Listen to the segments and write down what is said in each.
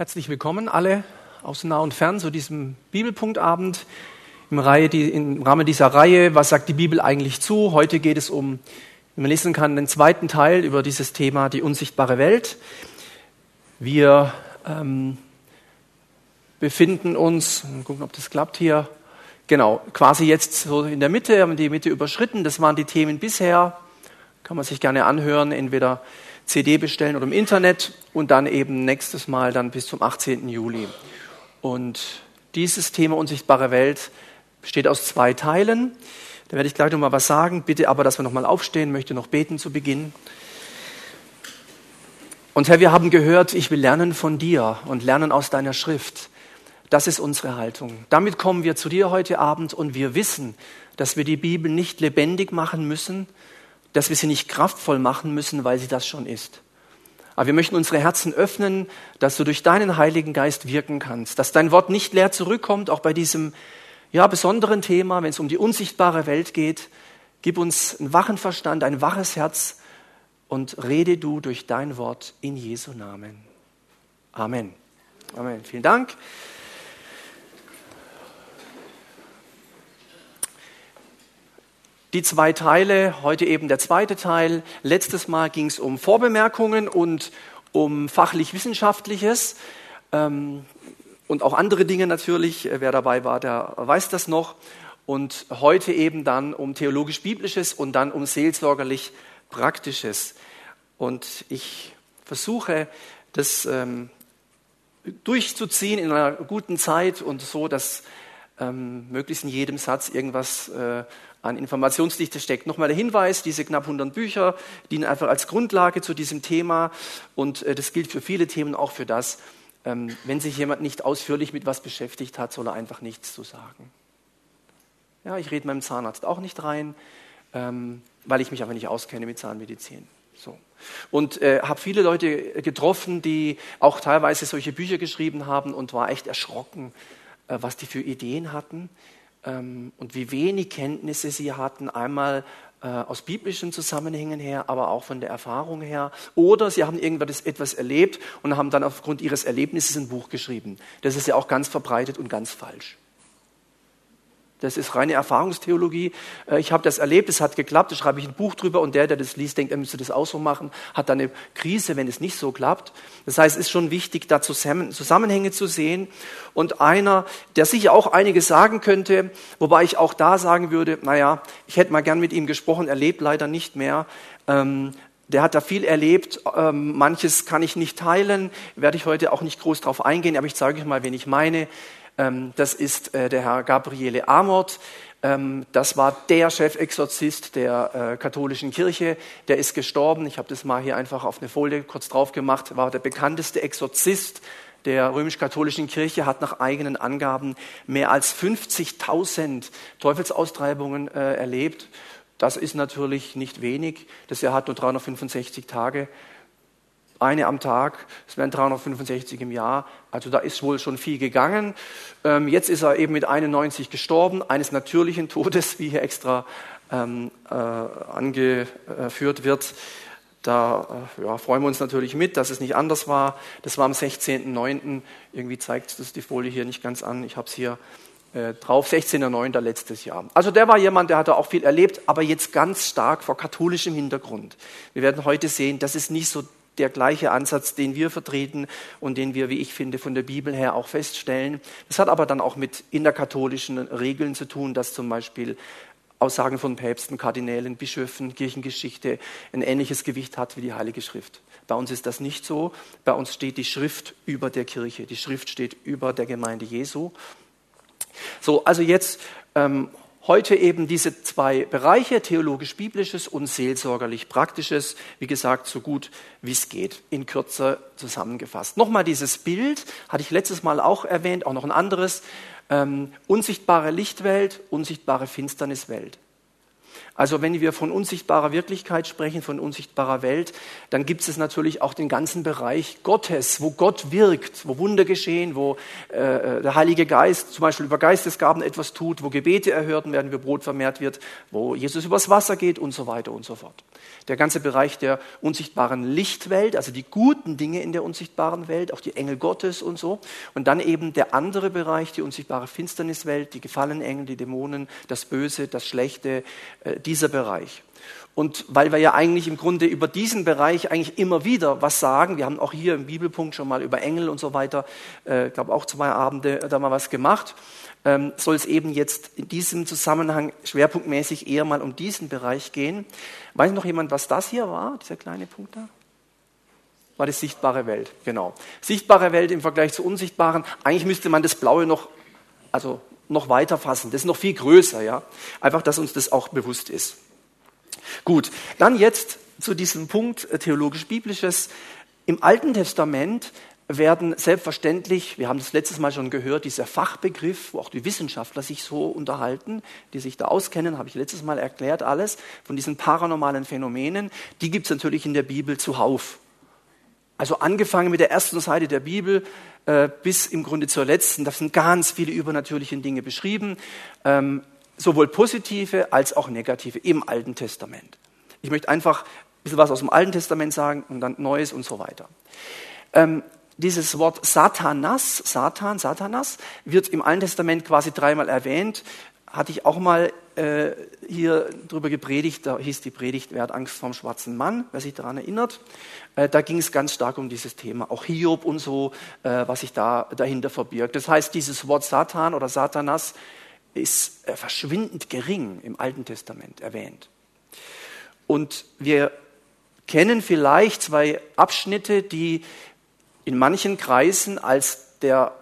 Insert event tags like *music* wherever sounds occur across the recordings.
Herzlich willkommen alle aus nah und fern zu diesem Bibelpunktabend im, Reihe, die, im Rahmen dieser Reihe. Was sagt die Bibel eigentlich zu? Heute geht es um, wie man lesen kann, den zweiten Teil über dieses Thema die unsichtbare Welt. Wir ähm, befinden uns, mal gucken, ob das klappt hier, genau, quasi jetzt so in der Mitte, haben die Mitte überschritten. Das waren die Themen bisher. Kann man sich gerne anhören, entweder CD bestellen oder im Internet und dann eben nächstes Mal dann bis zum 18. Juli. Und dieses Thema unsichtbare Welt besteht aus zwei Teilen. Da werde ich gleich noch mal was sagen. Bitte aber, dass wir noch mal aufstehen, möchte noch beten zu Beginn. Und Herr, wir haben gehört, ich will lernen von dir und lernen aus deiner Schrift. Das ist unsere Haltung. Damit kommen wir zu dir heute Abend und wir wissen, dass wir die Bibel nicht lebendig machen müssen, dass wir sie nicht kraftvoll machen müssen, weil sie das schon ist. Aber wir möchten unsere Herzen öffnen, dass du durch deinen Heiligen Geist wirken kannst, dass dein Wort nicht leer zurückkommt, auch bei diesem ja, besonderen Thema, wenn es um die unsichtbare Welt geht. Gib uns einen wachen Verstand, ein waches Herz und rede du durch dein Wort in Jesu Namen. Amen. Amen. Vielen Dank. Die zwei Teile, heute eben der zweite Teil. Letztes Mal ging es um Vorbemerkungen und um fachlich-wissenschaftliches ähm, und auch andere Dinge natürlich. Wer dabei war, der weiß das noch. Und heute eben dann um theologisch-biblisches und dann um seelsorgerlich-praktisches. Und ich versuche, das ähm, durchzuziehen in einer guten Zeit und so, dass ähm, möglichst in jedem Satz irgendwas äh, an Informationsdichte steckt. Nochmal der Hinweis, diese knapp 100 Bücher dienen einfach als Grundlage zu diesem Thema und äh, das gilt für viele Themen, auch für das. Ähm, wenn sich jemand nicht ausführlich mit was beschäftigt hat, soll er einfach nichts zu sagen. Ja, ich rede meinem Zahnarzt auch nicht rein, ähm, weil ich mich aber nicht auskenne mit Zahnmedizin. So. Und äh, habe viele Leute getroffen, die auch teilweise solche Bücher geschrieben haben und war echt erschrocken, äh, was die für Ideen hatten ähm, und wie wenig Kenntnisse sie hatten, einmal äh, aus biblischen Zusammenhängen her, aber auch von der Erfahrung her. Oder sie haben irgendwas etwas erlebt und haben dann aufgrund ihres Erlebnisses ein Buch geschrieben. Das ist ja auch ganz verbreitet und ganz falsch. Das ist reine Erfahrungstheologie. Äh, ich habe das erlebt, es hat geklappt, da schreibe ich ein Buch drüber und der, der das liest, denkt, er müsste das auch so machen, hat dann eine Krise, wenn es nicht so klappt. Das heißt, es ist schon wichtig, da Zusammenhänge zu sehen. Und einer, der sicher auch einiges sagen könnte, wobei ich auch da sagen würde, naja, ich hätte mal gern mit ihm gesprochen, er lebt leider nicht mehr. Ähm, der hat da viel erlebt. Ähm, manches kann ich nicht teilen, werde ich heute auch nicht groß drauf eingehen, aber ich zeige euch mal, wen ich meine. Ähm, das ist äh, der Herr Gabriele Amort. Ähm, das war der Chefexorzist der äh, katholischen Kirche. Der ist gestorben. Ich habe das mal hier einfach auf eine Folie kurz drauf gemacht. War der bekannteste Exorzist der römisch-katholischen Kirche, hat nach eigenen Angaben mehr als 50.000 Teufelsaustreibungen äh, erlebt. Das ist natürlich nicht wenig. Das Jahr hat nur 365 Tage eine am Tag, es wären 365 im Jahr, also da ist wohl schon viel gegangen. Ähm, jetzt ist er eben mit 91 gestorben, eines natürlichen Todes, wie hier extra ähm, äh, angeführt wird. Da äh, ja, freuen wir uns natürlich mit, dass es nicht anders war. Das war am 16.09. Irgendwie zeigt das die Folie hier nicht ganz an. Ich habe es hier äh, drauf, 16.09. letztes Jahr. Also der war jemand, der hatte auch viel erlebt, aber jetzt ganz stark vor katholischem Hintergrund. Wir werden heute sehen, das ist nicht so der gleiche Ansatz, den wir vertreten und den wir, wie ich finde, von der Bibel her auch feststellen. Das hat aber dann auch mit innerkatholischen Regeln zu tun, dass zum Beispiel Aussagen von Päpsten, Kardinälen, Bischöfen, Kirchengeschichte ein ähnliches Gewicht hat wie die Heilige Schrift. Bei uns ist das nicht so. Bei uns steht die Schrift über der Kirche. Die Schrift steht über der Gemeinde Jesu. So, also jetzt ähm, Heute eben diese zwei Bereiche, theologisch-biblisches und seelsorgerlich-praktisches, wie gesagt, so gut wie es geht, in Kürze zusammengefasst. Nochmal dieses Bild, hatte ich letztes Mal auch erwähnt, auch noch ein anderes, ähm, unsichtbare Lichtwelt, unsichtbare Finsterniswelt. Also wenn wir von unsichtbarer Wirklichkeit sprechen, von unsichtbarer Welt, dann gibt es natürlich auch den ganzen Bereich Gottes, wo Gott wirkt, wo Wunder geschehen, wo äh, äh, der Heilige Geist zum Beispiel über Geistesgaben etwas tut, wo Gebete erhört werden, wo Brot vermehrt wird, wo Jesus übers Wasser geht und so weiter und so fort. Der ganze Bereich der unsichtbaren Lichtwelt, also die guten Dinge in der unsichtbaren Welt, auch die Engel Gottes und so. Und dann eben der andere Bereich, die unsichtbare Finsterniswelt, die gefallenen Engel, die Dämonen, das Böse, das Schlechte, äh, dieser Bereich. Und weil wir ja eigentlich im Grunde über diesen Bereich eigentlich immer wieder was sagen, wir haben auch hier im Bibelpunkt schon mal über Engel und so weiter, äh, ich glaube auch zwei Abende da mal was gemacht, ähm, soll es eben jetzt in diesem Zusammenhang schwerpunktmäßig eher mal um diesen Bereich gehen. Weiß noch jemand, was das hier war, dieser kleine Punkt da? War die sichtbare Welt, genau. Sichtbare Welt im Vergleich zur unsichtbaren. Eigentlich müsste man das Blaue noch, also noch weiter fassen. Das ist noch viel größer, ja. Einfach, dass uns das auch bewusst ist. Gut, dann jetzt zu diesem Punkt äh, theologisch-biblisches. Im Alten Testament werden selbstverständlich, wir haben das letztes Mal schon gehört, dieser Fachbegriff, wo auch die Wissenschaftler sich so unterhalten, die sich da auskennen, habe ich letztes Mal erklärt, alles von diesen paranormalen Phänomenen, die gibt es natürlich in der Bibel zuhauf. Also angefangen mit der ersten Seite der Bibel äh, bis im Grunde zur letzten, da sind ganz viele übernatürliche Dinge beschrieben, ähm, sowohl positive als auch negative im Alten Testament. Ich möchte einfach ein bisschen was aus dem Alten Testament sagen und dann Neues und so weiter. Ähm, dieses Wort Satanas, Satan, Satanas, wird im Alten Testament quasi dreimal erwähnt. Hatte ich auch mal äh, hier drüber gepredigt, da hieß die Predigt, wer hat Angst vorm schwarzen Mann, wer sich daran erinnert. Äh, da ging es ganz stark um dieses Thema, auch Hiob und so, äh, was sich da dahinter verbirgt. Das heißt, dieses Wort Satan oder Satanas ist äh, verschwindend gering im Alten Testament erwähnt. Und wir kennen vielleicht zwei Abschnitte, die in manchen Kreisen als der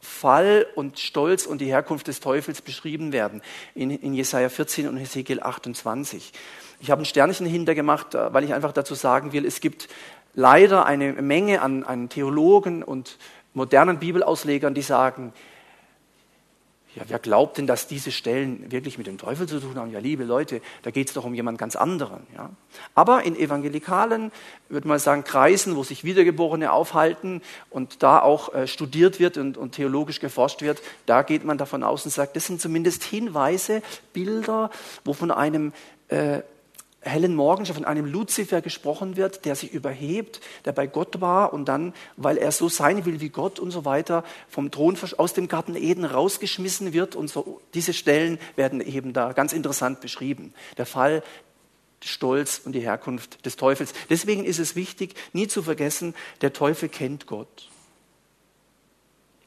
Fall und Stolz und die Herkunft des Teufels beschrieben werden, in, in Jesaja 14 und Hesekiel 28. Ich habe ein Sternchen hintergemacht, äh, weil ich einfach dazu sagen will, es gibt leider eine Menge an, an Theologen und modernen Bibelauslegern, die sagen, ja, wer glaubt denn, dass diese Stellen wirklich mit dem Teufel zu tun haben? Ja, liebe Leute, da geht es doch um jemand ganz anderen. Ja? Aber in evangelikalen, würde man sagen, Kreisen, wo sich Wiedergeborene aufhalten und da auch äh, studiert wird und, und, theologisch geforscht wird, da geht man davon aus und sagt, das sind zumindest Hinweise, Bilder, wo von einem äh, hellen Morgen schon von einem Luzifer gesprochen wird, der sich überhebt, der bei Gott war und dann, weil er so sein will wie Gott und so weiter, vom Thron aus dem Garten Eden rausgeschmissen wird und so. Diese Stellen werden eben da ganz interessant beschrieben. Der Fall, Stolz und die Herkunft des Teufels. Deswegen ist es wichtig, nie zu vergessen, der Teufel kennt Gott.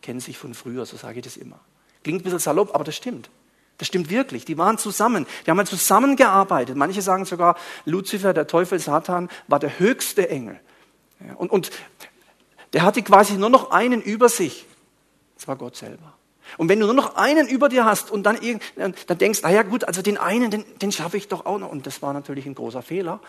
Kennen sich von früher, so sage ich das immer. Klingt ein bisschen salopp, aber das stimmt. Das stimmt wirklich. Die waren zusammen. Die haben zusammengearbeitet. Manche sagen sogar, Luzifer, der Teufel, Satan, war der höchste Engel. Und, und der hatte quasi nur noch einen über sich. Das war Gott selber. Und wenn du nur noch einen über dir hast und dann, dann denkst, ah ja gut, also den einen, den, den schaffe ich doch auch noch. Und das war natürlich ein großer Fehler.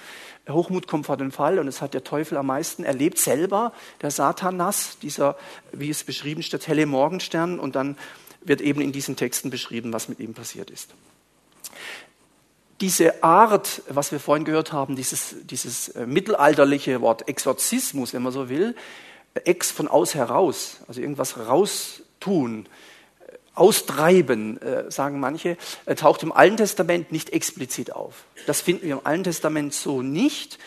Hochmut kommt vor den Fall und es hat der Teufel am meisten erlebt selber, der Satanas, dieser, wie es beschrieben steht, helle Morgenstern und dann wird eben in diesen Texten beschrieben, was mit ihm passiert ist. Diese Art, was wir vorhin gehört haben, dieses, dieses äh, mittelalterliche Wort Exorzismus, wenn man so will, ex von aus heraus, also irgendwas raustun, äh, austreiben, äh, sagen manche, taucht im Alten Testament nicht explizit auf. Das finden wir im Alten Testament so nicht.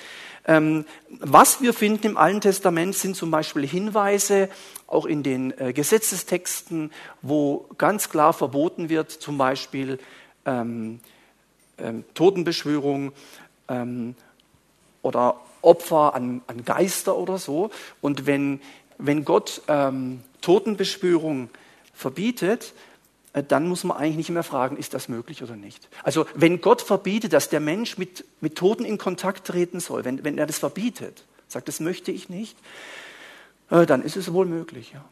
Ähm, was wir finden im Alten Testament sind zum Beispiel Hinweise, auch in den äh, Gesetzestexten, wo ganz klar verboten wird, zum Beispiel ähm, ähm, Totenbeschwörung ähm, oder Opfer an, an, Geister oder so. Und wenn, wenn Gott ähm, Totenbeschwörung verbietet, dann muss man eigentlich nicht mehr fragen, ist das möglich oder nicht. Also wenn Gott verbietet, dass der Mensch mit, mit Toten in Kontakt treten soll, wenn, wenn er das verbietet, sagt, das möchte ich nicht, äh, dann ist es wohl möglich. Ja.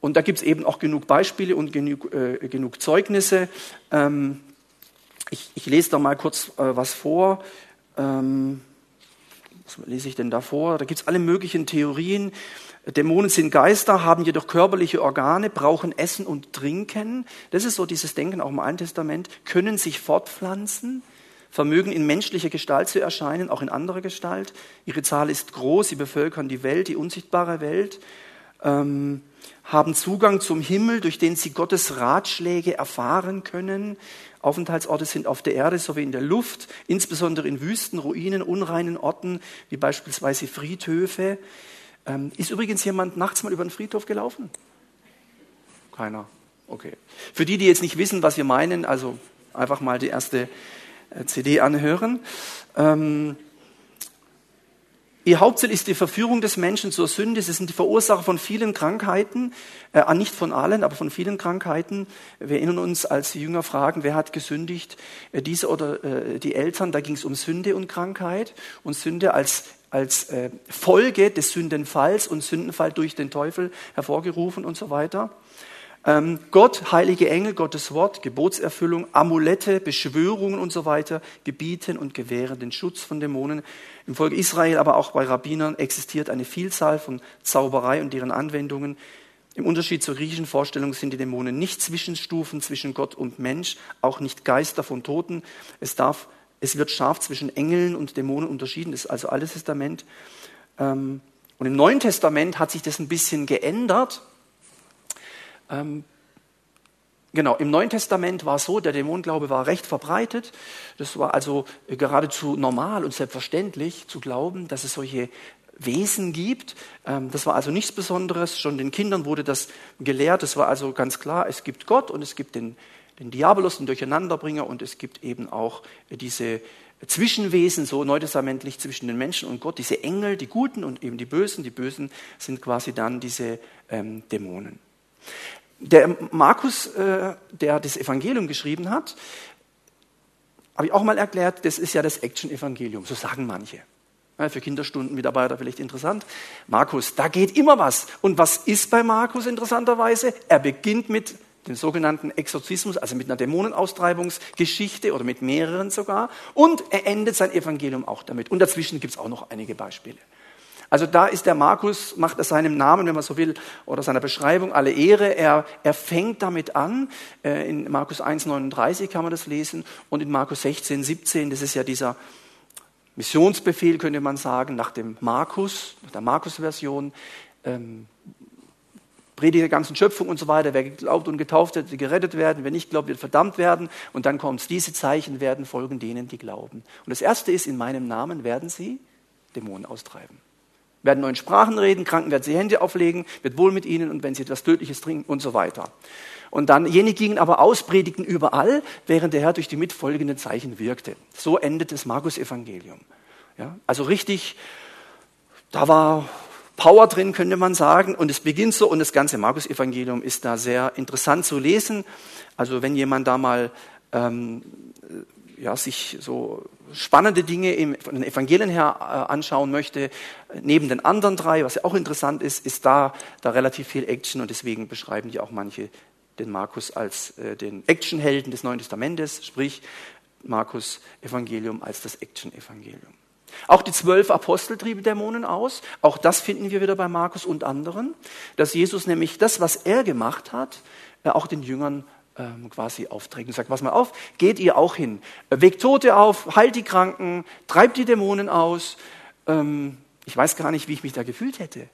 Und da gibt es eben auch genug Beispiele und genug, äh, genug Zeugnisse. Ähm, ich, ich, lese da mal kurz äh, was vor. Ähm, Was lese ich denn davor? Da gibt es alle möglichen Theorien. Dämonen sind Geister, haben jedoch körperliche Organe, brauchen Essen und Trinken. Das ist so dieses Denken auch im Alten Testament. Können sich fortpflanzen, vermögen in menschlicher Gestalt zu erscheinen, auch in anderer Gestalt. Ihre Zahl ist groß, sie bevölkern die Welt, die unsichtbare Welt, ähm, haben Zugang zum Himmel, durch den sie Gottes Ratschläge erfahren können. Aufenthaltsorte sind auf der Erde sowie in der Luft, insbesondere in Wüsten, Ruinen, unreinen Orten, wie beispielsweise Friedhöfe. Ähm, ist übrigens jemand nachts mal über den Friedhof gelaufen? Keiner. Okay. Für die, die jetzt nicht wissen, was wir meinen, also einfach mal die erste äh, CD anhören. Ähm, Ihr Hauptziel ist die Verführung des Menschen zur Sünde. Sie sind die Verursacher von vielen Krankheiten, äh, nicht von allen, aber von vielen Krankheiten. Wir erinnern uns, als die Jünger fragen, wer hat gesündigt, äh, diese oder äh, die Eltern, da ging es um Sünde und Krankheit und Sünde als als äh, Folge des Sündenfalls und Sündenfall durch den Teufel hervorgerufen und so weiter. Ähm, Gott, heilige Engel, Gottes Wort, Gebotserfüllung, Amulette, Beschwörungen und so weiter gebieten und gewähren den Schutz von Dämonen. Im Volk Israel, aber auch bei Rabbinern existiert eine Vielzahl von Zauberei und deren Anwendungen. Im Unterschied zur griechischen Vorstellung sind die Dämonen nicht Zwischenstufen zwischen Gott und Mensch, auch nicht Geister von Toten. Es, darf, es wird scharf zwischen Engeln und Dämonen unterschieden, das ist also Altes Testament. Ähm, und im Neuen Testament hat sich das ein bisschen geändert. Ähm, genau, im Neuen Testament war es so, der Dämonenglaube war recht verbreitet. Das war also geradezu normal und selbstverständlich zu glauben, dass es solche Wesen gibt. Ähm, das war also nichts Besonderes. Schon den Kindern wurde das gelehrt. Es war also ganz klar, es gibt Gott und es gibt den, den Diabolos, den Durcheinanderbringer und es gibt eben auch diese Zwischenwesen, so neutestamentlich zwischen den Menschen und Gott, diese Engel, die Guten und eben die Bösen. Die Bösen sind quasi dann diese ähm, Dämonen. Der Markus, äh, der das Evangelium geschrieben hat, habe ich auch mal erklärt, das ist ja das Action-Evangelium, so sagen manche. Ja, für Kinderstundenmitarbeiter vielleicht interessant. Markus, da geht immer was. Und was ist bei Markus interessanterweise? Er beginnt mit dem sogenannten Exorzismus, also mit einer Dämonenaustreibungsgeschichte oder mit mehreren sogar. Und er endet sein Evangelium auch damit. Und dazwischen gibt es auch noch einige Beispiele. Also da ist der Markus, macht er seinem Namen, wenn man so will, oder seiner Beschreibung alle Ehre. Er, er fängt damit an. Äh, in Markus 1,39 kann man das lesen und in Markus 16, 17, das ist ja dieser Missionsbefehl, könnte man sagen, nach dem Markus, nach der Markus-Version. Ähm, Predigt der ganzen Schöpfung und so weiter. Wer geglaubt und getauft wird, wird gerettet werden. Wer nicht glaubt, wird verdammt werden. Und dann kommt es, diese Zeichen werden folgen denen, die glauben. Und das erste ist, in meinem Namen werden sie Dämonen austreiben werden neuen Sprachen reden, Kranken werden sie Hände auflegen, wird wohl mit ihnen und wenn sie etwas Tödliches trinken und so weiter. Und dann, jene gingen aber aus, predigten überall, während der Herr durch die mitfolgenden Zeichen wirkte. So endet das Markus-Evangelium. Ja, also richtig, da war Power drin, könnte man sagen. Und es beginnt so und das ganze Markus-Evangelium ist da sehr interessant zu lesen. Also wenn jemand da mal ähm, ja, sich so spannende Dinge im, von den Evangelien her äh, anschauen möchte, neben den anderen drei, was ja auch interessant ist, ist da, da relativ viel Action und deswegen beschreiben die auch manche den Markus als äh, den Actionhelden des Neuen Testamentes, sprich Markus Evangelium als das Action-Evangelium. Auch die zwölf Apostel trieben Dämonen aus. Auch das finden wir wieder bei Markus und anderen, dass Jesus nämlich das, was er gemacht hat, äh, auch den Jüngern ähm, quasi aufträgt und sagt, pass mal auf, geht ihr auch hin, weckt Tote auf, heilt die Kranken, treibt die Dämonen aus. Ähm, ich weiß gar nicht, wie ich mich da gefühlt hätte.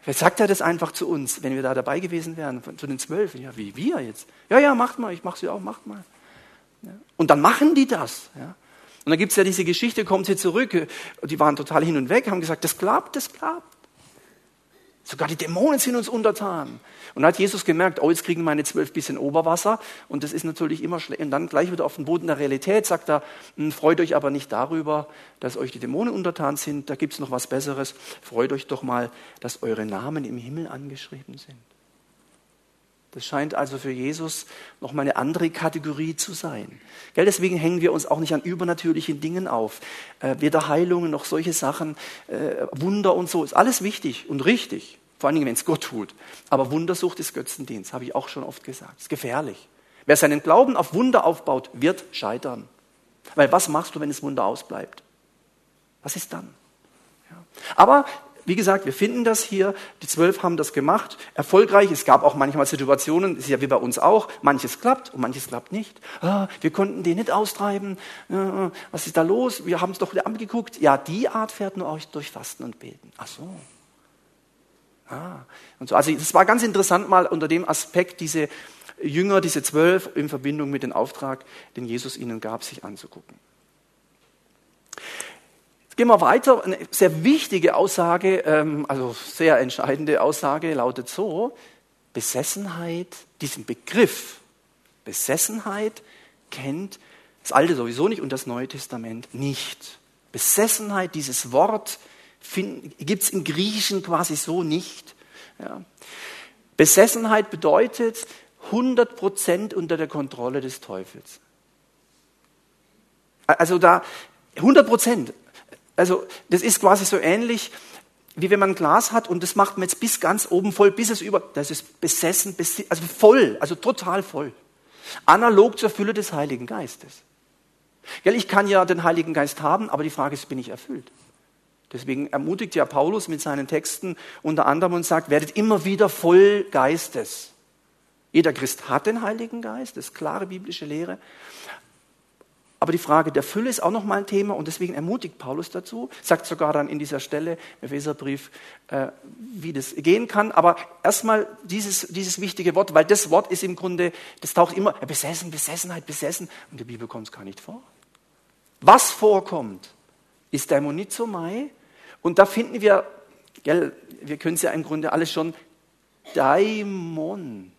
Vielleicht sagt er das einfach zu uns, wenn wir da dabei gewesen wären, zu den zwölf. Ja, wie wir jetzt? Ja, ja, macht mal, ich mache sie auch, macht mal. Ja. Und dann machen die das. Ja. Und dann gibt es ja diese Geschichte, kommt sie zurück, die waren total hin und weg, haben gesagt, das klappt, das klappt. Sogar die Dämonen sind uns untertan. Und dann hat Jesus gemerkt, oh, jetzt kriegen meine zwölf bisschen Oberwasser. Und das ist natürlich immer schlecht. Und dann gleich wieder auf den Boden der Realität sagt er, hm, freut euch aber nicht darüber, dass euch die Dämonen untertan sind. Da gibt es noch was Besseres. Freut euch doch mal, dass eure Namen im Himmel angeschrieben sind. Das scheint also für Jesus nochmal eine andere Kategorie zu sein. Gell, deswegen hängen wir uns auch nicht an übernatürlichen Dingen auf. Äh, weder Heilungen noch solche Sachen, äh, Wunder und so, ist alles wichtig und richtig. Vor allen Dingen, wenn es Gott tut. Aber Wundersucht ist Götzendienst, habe ich auch schon oft gesagt. Ist gefährlich. Wer seinen Glauben auf Wunder aufbaut, wird scheitern. Weil was machst du, wenn das Wunder ausbleibt? Was ist dann? Ja. Aber wie gesagt, wir finden das hier. Die zwölf haben das gemacht, erfolgreich. Es gab auch manchmal Situationen, ist ja wie bei uns auch, manches klappt und manches klappt nicht. Ah, wir konnten den nicht austreiben. Ah, was ist da los? Wir haben es doch wieder angeguckt. Ja, die Art fährt nur euch durch Fasten und Beten. Ach so. Ah, und so. Also es war ganz interessant mal unter dem Aspekt, diese Jünger, diese zwölf in Verbindung mit dem Auftrag, den Jesus ihnen gab, sich anzugucken. Gehen wir weiter. Eine sehr wichtige Aussage, ähm, also sehr entscheidende Aussage lautet so, Besessenheit, diesen Begriff Besessenheit kennt das Alte sowieso nicht und das Neue Testament nicht. Besessenheit, dieses Wort gibt es im Griechischen quasi so nicht. Ja. Besessenheit bedeutet 100% unter der Kontrolle des Teufels. Also da 100 also das ist quasi so ähnlich, wie wenn man ein Glas hat und das macht man jetzt bis ganz oben voll, bis es über, das ist besessen, also voll, also total voll. Analog zur Fülle des Heiligen Geistes. Gell, ich kann ja den Heiligen Geist haben, aber die Frage ist, bin ich erfüllt? Deswegen ermutigt ja Paulus mit seinen Texten unter anderem und sagt, werdet immer wieder voll Geistes. Jeder Christ hat den Heiligen Geist, das ist klare biblische Lehre. Aber die Frage der Fülle ist auch nochmal ein Thema und deswegen ermutigt Paulus dazu, sagt sogar dann in dieser Stelle im Epheserbrief, äh, wie das gehen kann. Aber erstmal dieses, dieses wichtige Wort, weil das Wort ist im Grunde, das taucht immer, besessen, Besessenheit, besessen. Und der Bibel kommt es gar nicht vor. Was vorkommt, ist Daimonizomai. Und da finden wir, gell, wir können es ja im Grunde alles schon, Daimon.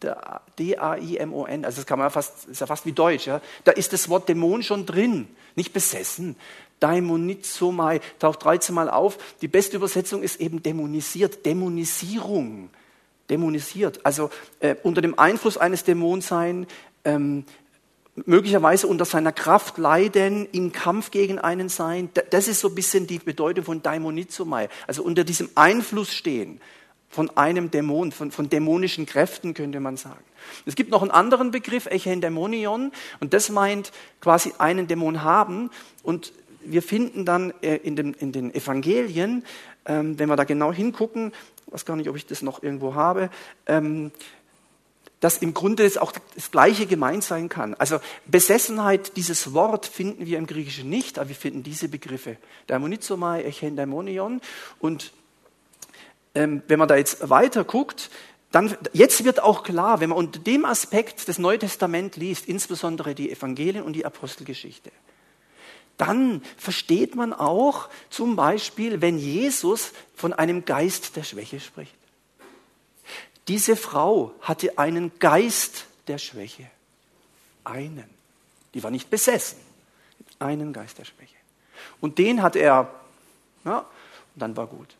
D-A-I-M-O-N, also das kann man fast, ist ja fast wie Deutsch, ja. Da ist das Wort Dämon schon drin, nicht besessen. Daimonizomai taucht 13 Mal auf. Die beste Übersetzung ist eben dämonisiert, Dämonisierung. Dämonisiert, also äh, unter dem Einfluss eines Dämons sein, ähm, möglicherweise unter seiner Kraft leiden, im Kampf gegen einen sein. Das ist so ein bisschen die Bedeutung von Daimonizomai, also unter diesem Einfluss stehen von einem Dämon, von, von dämonischen Kräften könnte man sagen. Es gibt noch einen anderen Begriff, Echendämonion, und das meint quasi einen Dämon haben. Und wir finden dann äh, in den, in den Evangelien, ähm, wenn wir da genau hingucken, ich weiß gar nicht, ob ich das noch irgendwo habe, ähm, dass im Grunde es auch das Gleiche gemeint sein kann. Also Besessenheit, dieses Wort finden wir im Griechischen nicht, aber wir finden diese Begriffe. Dämonizomai, Echendämonion. Und wenn man da jetzt weiter guckt, dann, jetzt wird auch klar, wenn man unter dem Aspekt das Neue Testament liest, insbesondere die Evangelien und die Apostelgeschichte, dann versteht man auch zum Beispiel, wenn Jesus von einem Geist der Schwäche spricht. Diese Frau hatte einen Geist der Schwäche. Einen. Die war nicht besessen. Einen Geist der Schwäche. Und den hat er, ja, und dann war gut.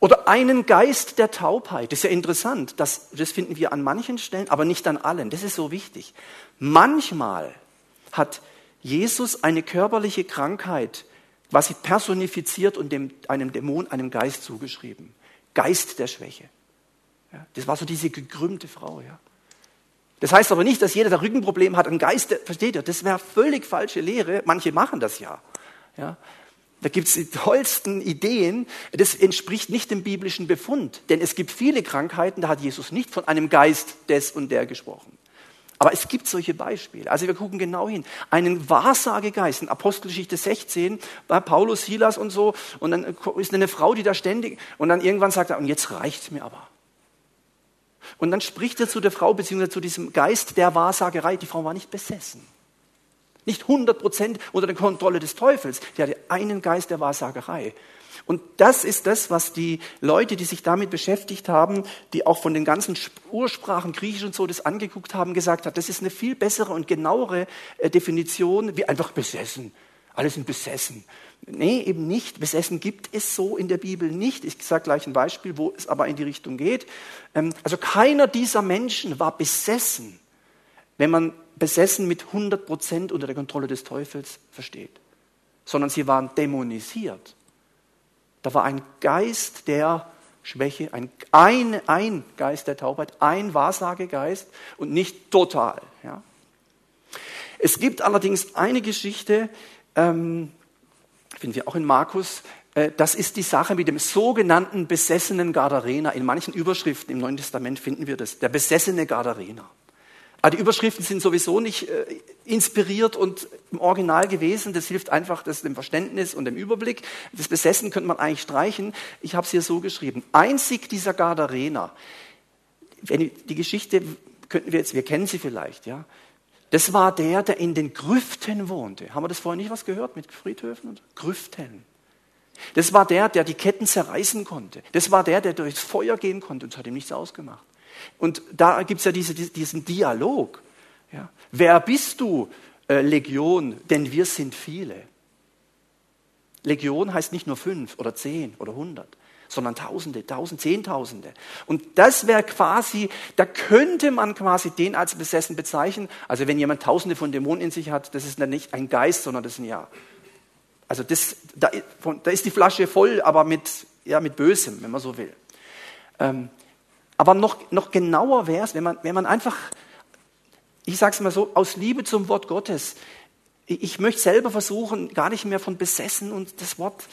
Oder einen Geist der Taubheit. Das ist ja interessant. Das, das finden wir an manchen Stellen, aber nicht an allen. Das ist so wichtig. Manchmal hat Jesus eine körperliche Krankheit quasi personifiziert und dem, einem Dämon, einem Geist zugeschrieben. Geist der Schwäche. Ja, das war so diese gekrümmte Frau. Ja. Das heißt aber nicht, dass jeder, der Rückenproblem hat, einen Geist, der, versteht ihr, das wäre völlig falsche Lehre. Manche machen das ja. ja. Da gibt es die tollsten Ideen. Das entspricht nicht dem biblischen Befund. Denn es gibt viele Krankheiten, da hat Jesus nicht von einem Geist des und der gesprochen. Aber es gibt solche Beispiele. Also wir gucken genau hin. Einen Wahrsagegeist, in Apostelgeschichte 16, bei Paulus, Silas und so. Und dann ist eine Frau, die da ständig, und dann irgendwann sagt er, und jetzt reicht's mir aber. Und dann spricht er zu der Frau, beziehungsweise zu diesem Geist der Wahrsagerei. Die Frau war nicht besessen. Nicht 100 Prozent unter der Kontrolle des Teufels. Die hatte einen Geist der Wahrsagerei. Und das ist das, was die Leute, die sich damit beschäftigt haben, die auch von den ganzen Ursprachen Griechisch und so das angeguckt haben, gesagt hat, das ist eine viel bessere und genauere äh, Definition wie einfach besessen. Alle sind besessen. Nee, eben nicht. Besessen gibt es so in der Bibel nicht. Ich sage gleich ein Beispiel, wo es aber in die Richtung geht. Ähm, also keiner dieser Menschen war besessen, wenn man besessen mit 100 Prozent unter der Kontrolle des Teufels versteht, sondern sie waren dämonisiert. Da war ein Geist der Schwäche, ein, ein, ein Geist der Taubheit, ein Wahrsagegeist und nicht total. Ja. Es gibt allerdings eine Geschichte, ähm, finden wir auch in Markus, äh, das ist die Sache mit dem sogenannten besessenen Gadarener. In manchen Überschriften im Neuen Testament finden wir das, der besessene Gadarener. Aber die Überschriften sind sowieso nicht äh, inspiriert und im Original gewesen. Das hilft einfach das dem Verständnis und dem Überblick. Das Besessen könnte man eigentlich streichen. Ich habe es hier so geschrieben. Einzig dieser Gadarener, wenn die Geschichte könnten wir jetzt, wir kennen sie vielleicht, ja. Das war der, der in den Grüften wohnte. Haben wir das vorher nicht was gehört mit Friedhöfen und Grüften? Das war der, der die Ketten zerreißen konnte. Das war der, der durchs Feuer gehen konnte und es hat ihm nichts ausgemacht. Und da gibt es ja diese, diesen Dialog. Ja. Wer bist du, äh, Legion? Denn wir sind viele. Legion heißt nicht nur fünf oder zehn oder hundert, sondern Tausende, Tausend, Zehntausende. Und das wäre quasi, da könnte man quasi den als besessen bezeichnen. Also wenn jemand Tausende von Dämonen in sich hat, das ist dann nicht ein Geist, sondern das sind ja, also das, da, da ist die Flasche voll, aber mit, ja, mit Bösem, wenn man so will. Ähm, aber noch, noch genauer wäre es, wenn man, wenn man einfach, ich sage es mal so, aus Liebe zum Wort Gottes, ich möchte selber versuchen, gar nicht mehr von besessen und das Wort,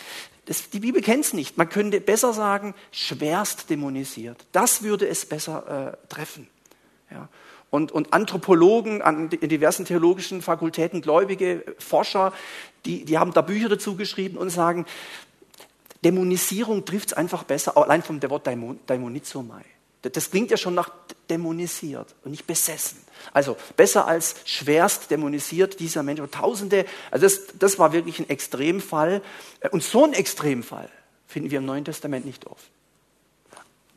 das, die Bibel kennt es nicht. Man könnte besser sagen, schwerst dämonisiert. Das würde es besser äh, treffen. Ja. Und, und Anthropologen an diversen theologischen Fakultäten, gläubige Forscher, die, die haben da Bücher dazu geschrieben und sagen, Dämonisierung trifft es einfach besser, allein vom Wort Dämonizomai. Das klingt ja schon nach dämonisiert und nicht besessen. Also besser als schwerst dämonisiert dieser Mensch. Und Tausende, also das, das war wirklich ein Extremfall. Und so ein Extremfall finden wir im Neuen Testament nicht oft.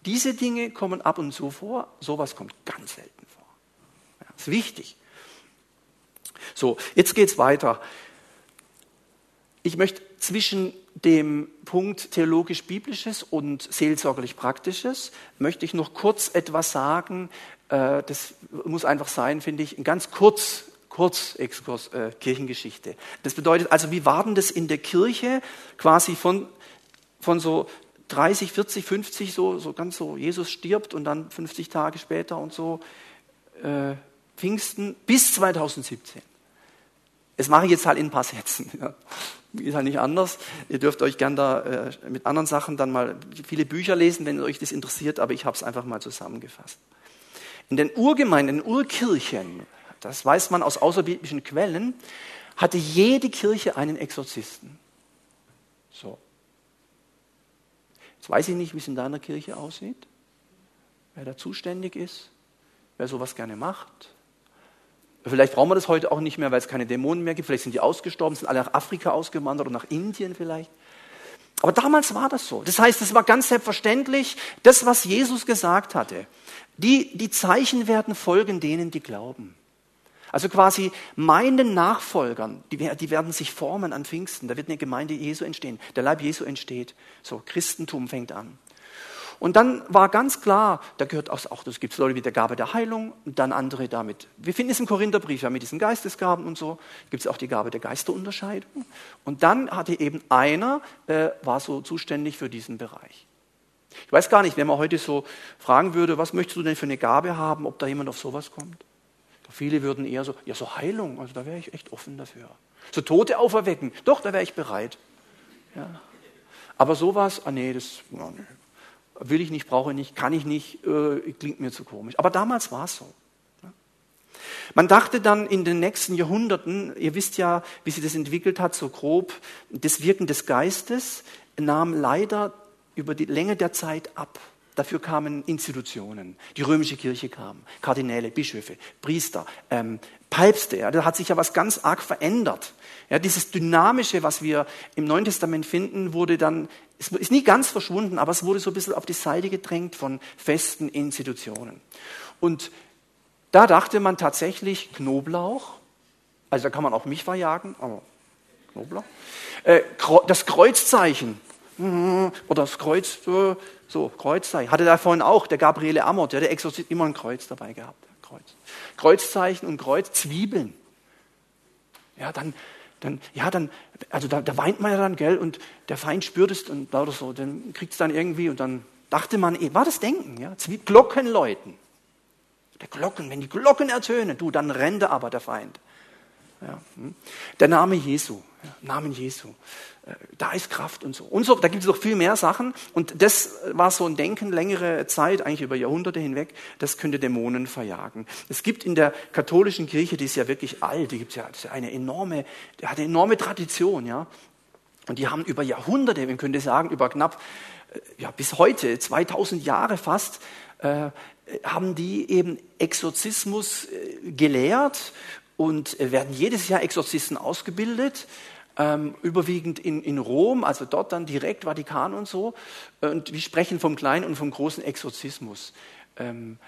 Diese Dinge kommen ab und zu vor, sowas kommt ganz selten vor. Ja, ist wichtig. So, jetzt geht's weiter. Ich möchte zwischen dem Punkt theologisch-biblisches und seelsorgerlich-praktisches möchte ich noch kurz etwas sagen. Äh, das muss einfach sein, finde ich, ein ganz kurz, kurz Exkurs äh, Kirchengeschichte. Das bedeutet also, wie war denn das in der Kirche quasi von, von so 30, 40, 50, so, so ganz so, Jesus stirbt und dann 50 Tage später und so, äh, Pfingsten bis 2017. Das mache ich jetzt halt in ein paar Sätzen. Ja ist halt nicht anders. Ihr dürft euch gern da äh, mit anderen Sachen dann mal viele Bücher lesen, wenn euch das interessiert, aber ich habe es einfach mal zusammengefasst. In den Urgemeinden, in den Urkirchen, das weiß man aus außerbiblischen Quellen, hatte jede Kirche einen Exorzisten. So. Jetzt weiß ich nicht, wie es in deiner Kirche aussieht, wer da zuständig ist, wer sowas gerne macht. Vielleicht brauchen wir das heute auch nicht mehr, weil es keine Dämonen mehr gibt. Vielleicht sind die ausgestorben, sind alle nach Afrika ausgewandert oder nach Indien vielleicht. Aber damals war das so. Das heißt, es war ganz selbstverständlich, das, was Jesus gesagt hatte. Die, die Zeichen werden folgen denen, die glauben. Also quasi meinen Nachfolgern, die, die werden sich formen an Pfingsten. Da wird eine Gemeinde Jesu entstehen. Der Leib Jesu entsteht. So, Christentum fängt an. Und dann war ganz klar, da gehört auch, das gibt es Leute mit der Gabe der Heilung und dann andere damit. Wir finden es im Korintherbrief ja mit diesen Geistesgaben und so, gibt es auch die Gabe der Geisterunterscheidung. Und dann hatte eben einer, äh, war so zuständig für diesen Bereich. Ich weiß gar nicht, wenn man heute so fragen würde, was möchtest du denn für eine Gabe haben, ob da jemand auf sowas kommt? Viele würden eher so, ja, so Heilung, also da wäre ich echt offen dafür. So Tote auferwecken, doch, da wäre ich bereit. Ja. Aber sowas, ah nee, das, ja, nee will ich nicht, brauche ich nicht, kann ich nicht, äh, klingt mir zu komisch. Aber damals war es so. Man dachte dann in den nächsten Jahrhunderten, ihr wisst ja, wie sich das entwickelt hat, so grob, das Wirken des Geistes nahm leider über die Länge der Zeit ab. Dafür kamen Institutionen. Die römische Kirche kam, Kardinäle, Bischöfe, Priester, ähm, Päpste. Ja, da hat sich ja was ganz arg verändert. Ja, dieses Dynamische, was wir im Neuen Testament finden, wurde dann, es ist nie ganz verschwunden, aber es wurde so ein bisschen auf die Seite gedrängt von festen Institutionen. Und da dachte man tatsächlich Knoblauch, also da kann man auch mich verjagen, aber Knoblauch, äh, das Kreuzzeichen oder das Kreuz, so Kreuzzeichen, hatte da vorhin auch der Gabriele Amort, der, der Exorzist immer ein Kreuz dabei gehabt. Kreuz. Kreuzzeichen und Kreuz, Zwiebeln. Ja, dann dann, ja, dann, also da, da, weint man ja dann, gell, und der Feind spürt es und oder so, dann kriegt es dann irgendwie und dann dachte man, eh, war das Denken, ja, wie Glocken läuten. Der Glocken, wenn die Glocken ertönen, du, dann rennt aber der Feind. Ja. Hm. Der Name Jesu, ja, Namen Jesu, äh, da ist Kraft und so. Und so, da gibt es noch viel mehr Sachen. Und das war so ein Denken längere Zeit, eigentlich über Jahrhunderte hinweg, das könnte Dämonen verjagen. Es gibt in der katholischen Kirche, die ist ja wirklich alt, die gibt ja, ja eine enorme, die hat eine enorme Tradition, ja. Und die haben über Jahrhunderte, man könnte sagen, über knapp, äh, ja, bis heute, 2000 Jahre fast, äh, haben die eben Exorzismus äh, gelehrt und werden jedes Jahr Exorzisten ausgebildet, ähm, überwiegend in, in Rom, also dort dann direkt Vatikan und so. Und wir sprechen vom kleinen und vom großen Exorzismus. Ähm,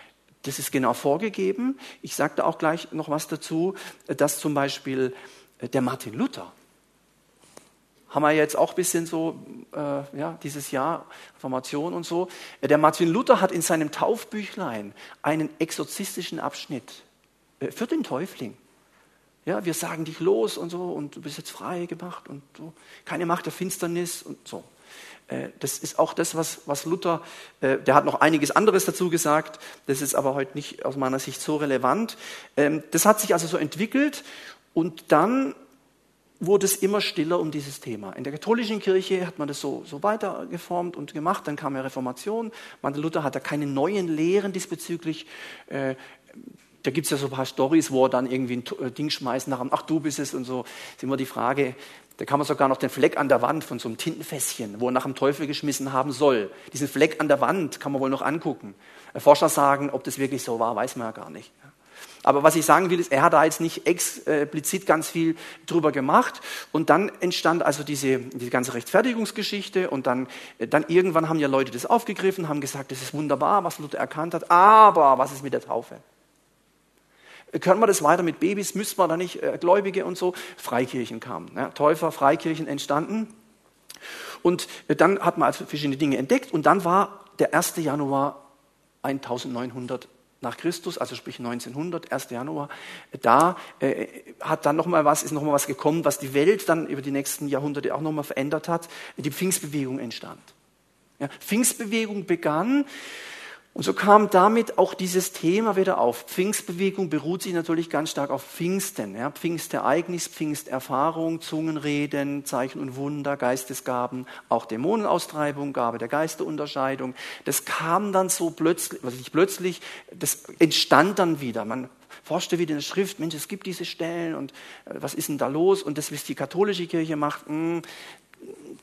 das ist genau vorgegeben. Ich sage da auch gleich noch was dazu, dass zum Beispiel äh, der Martin Luther, haben wir jetzt auch ein bisschen so, äh, ja, dieses Jahr, Formation und so. Der Martin Luther hat in seinem Taufbüchlein einen exorzistischen Abschnitt äh, für den Täufling. Ja, wir sagen dich los und so und du bist jetzt frei gemacht und so. Keine Macht der Finsternis und so. Äh, das ist auch das, was, was Luther, äh, der hat noch einiges anderes dazu gesagt, das ist aber heute nicht aus meiner Sicht so relevant. Ähm, das hat sich also so entwickelt und dann wurde es immer stiller um dieses Thema. In der katholischen Kirche hat man das so, so weitergeformt und gemacht. Dann kam ja Reformation. Martin Luther hat da keine neuen Lehren diesbezüglich. Äh, da gibt es ja so ein paar Stories, wo er dann irgendwie ein äh, Ding schmeißt nach, ach du bist es und so. ist immer die Frage, da kann man sogar noch den Fleck an der Wand von so einem Tintenfässchen, wo er nach dem Teufel geschmissen haben soll. Diesen Fleck an der Wand kann man wohl noch angucken. Forscher sagen, ob das wirklich so war, weiß man ja gar nicht. Aber was ich sagen will, ist, er hat da jetzt nicht explizit ganz viel drüber gemacht. Und dann entstand also diese, diese ganze Rechtfertigungsgeschichte. Und dann, dann irgendwann haben ja Leute das aufgegriffen, haben gesagt, das ist wunderbar, was Luther erkannt hat. Aber was ist mit der Taufe? Können wir das weiter mit Babys? Müssten wir da nicht äh, Gläubige und so? Freikirchen kamen. Ja, Täufer, Freikirchen entstanden. Und dann hat man also verschiedene Dinge entdeckt. Und dann war der 1. Januar 1900 nach Christus, also sprich 1900, 1. Januar, da äh, hat dann noch mal was, ist noch mal was gekommen, was die Welt dann über die nächsten Jahrhunderte auch noch mal verändert hat. Die Pfingstbewegung entstand. Ja, Pfingstbewegung begann und so kam damit auch dieses Thema wieder auf. Pfingstbewegung beruht sich natürlich ganz stark auf Pfingsten. Ja, Pfingstereignis, Pfingsterfahrung, Zungenreden, Zeichen und Wunder, Geistesgaben, auch Dämonenaustreibung, Gabe der Geisterunterscheidung. Das kam dann so plötzlich, also nicht plötzlich, das entstand dann wieder. Man forschte wieder in der Schrift, Mensch, es gibt diese Stellen und äh, was ist denn da los? Und das, was die katholische Kirche macht, mh, hm,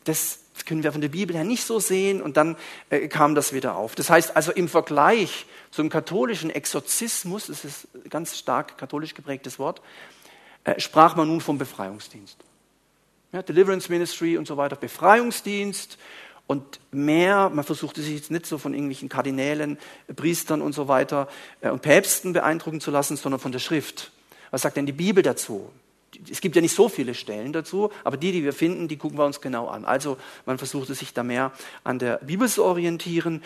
das das können wir von der Bibel her nicht so sehen und dann äh, kam das wieder auf. Das heißt also im Vergleich zum katholischen Exorzismus, das ist ein ganz stark katholisch geprägtes Wort, äh, sprach man nun vom Befreiungsdienst. Ja, Deliverance Ministry und so weiter, Befreiungsdienst und mehr, man versuchte sich jetzt nicht so von irgendwelchen Kardinälen, Priestern und so weiter äh, und Päpsten beeindrucken zu lassen, sondern von der Schrift. Was sagt denn die Bibel dazu? Es gibt ja nicht so viele Stellen dazu, aber die, die wir finden, die gucken wir uns genau an. Also man versuchte sich da mehr an der Bibel zu orientieren.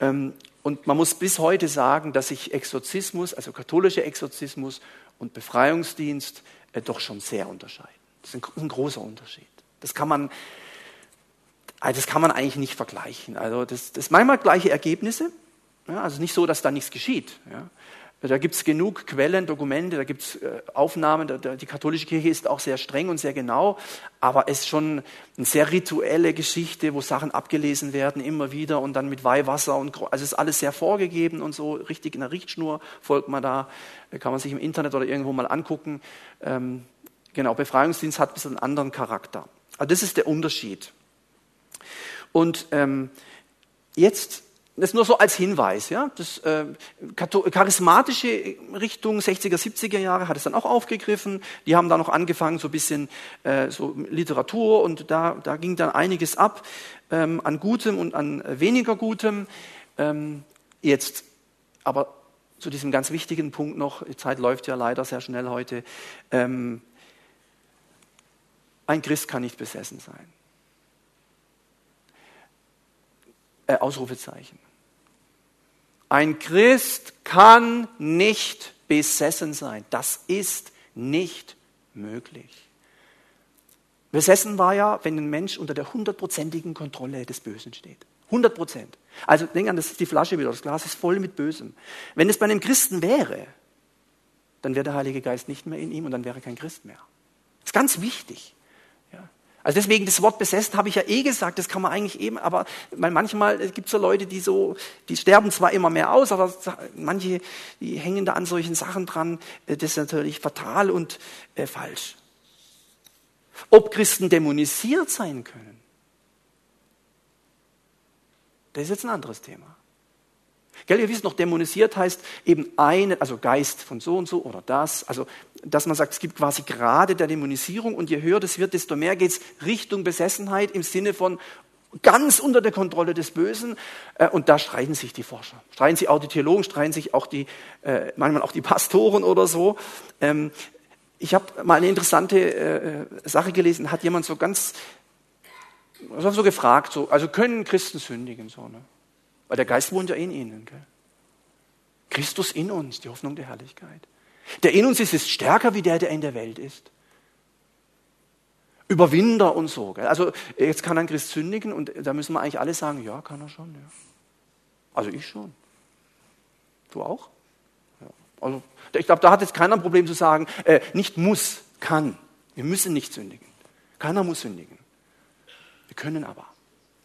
Ähm, und man muss bis heute sagen, dass sich Exorzismus, also katholischer Exorzismus und Befreiungsdienst äh, doch schon sehr unterscheiden. Das ist ein, großer Unterschied. Das kann man, also das kann man eigentlich nicht vergleichen. Also das, das manchmal gleiche Ergebnisse. also nicht so, dass da nichts geschieht. Da gibt es genug Quellen, Dokumente, da gibt es äh, Aufnahmen. Die katholische Kirche ist auch sehr streng und sehr genau, aber es ist schon eine sehr rituelle Geschichte, wo Sachen abgelesen werden immer wieder und dann mit Weihwasser und also es ist alles sehr vorgegeben und so richtig in der Richtschnur folgt man da. Kann man sich im Internet oder irgendwo mal angucken. Ähm, genau, Befreiungsdienst hat ein bisschen einen anderen Charakter. Also das ist der Unterschied. Und ähm, jetzt das nur so als Hinweis. Ja? Das äh, charismatische Richtung 60er, 70er Jahre hat es dann auch aufgegriffen. Die haben da noch angefangen, so ein bisschen äh, so Literatur und da, da ging dann einiges ab ähm, an Gutem und an weniger Gutem. Ähm, jetzt aber zu diesem ganz wichtigen Punkt noch, die Zeit läuft ja leider sehr schnell heute. Ähm, ein Christ kann nicht besessen sein. Äh, Ausrufezeichen. Ein Christ kann nicht besessen sein. Das ist nicht möglich. Besessen war ja, wenn ein Mensch unter der hundertprozentigen Kontrolle des Bösen steht. 100 Prozent. Also denk an, das ist die Flasche wieder, das Glas ist voll mit Bösem. Wenn es bei einem Christen wäre, dann wäre der Heilige Geist nicht mehr in ihm und dann wäre kein Christ mehr. Das ist ganz wichtig. Also deswegen das Wort besessen habe ich ja eh gesagt, das kann man eigentlich eben, aber manchmal gibt es so Leute, die so, die sterben zwar immer mehr aus, aber manche, die hängen da an solchen Sachen dran. Äh, das ist natürlich fatal und äh, falsch. Ob Christen dämonisiert sein können, das ist jetzt ein anderes Thema. Gell, ihr wisst noch, dämonisiert heißt eben eine, also Geist von so und so oder das. Also, dass man sagt, es gibt quasi Grade der Dämonisierung und je höher das wird, desto mehr geht es Richtung Besessenheit im Sinne von ganz unter der Kontrolle des Bösen. Äh, und da streiten sich die Forscher. Streiten sich auch die Theologen, streiten sich auch die, äh, manchmal auch die Pastoren oder so. Ähm, ich habe mal eine interessante äh, Sache gelesen, hat jemand so ganz, so gefragt, so, also können Christen sündigen? So, ne? Weil der Geist wohnt ja in ihnen. Gell? Christus in uns, die Hoffnung der Herrlichkeit. Der in uns ist, ist stärker wie der, der in der Welt ist. Überwinder und so. Gell? Also jetzt kann ein Christ sündigen und da müssen wir eigentlich alle sagen, ja, kann er schon. Ja. Also ich schon. Du auch? Ja. Also ich glaube, da hat jetzt keiner ein Problem zu sagen, äh, nicht muss, kann. Wir müssen nicht sündigen. Keiner muss sündigen. Wir können aber.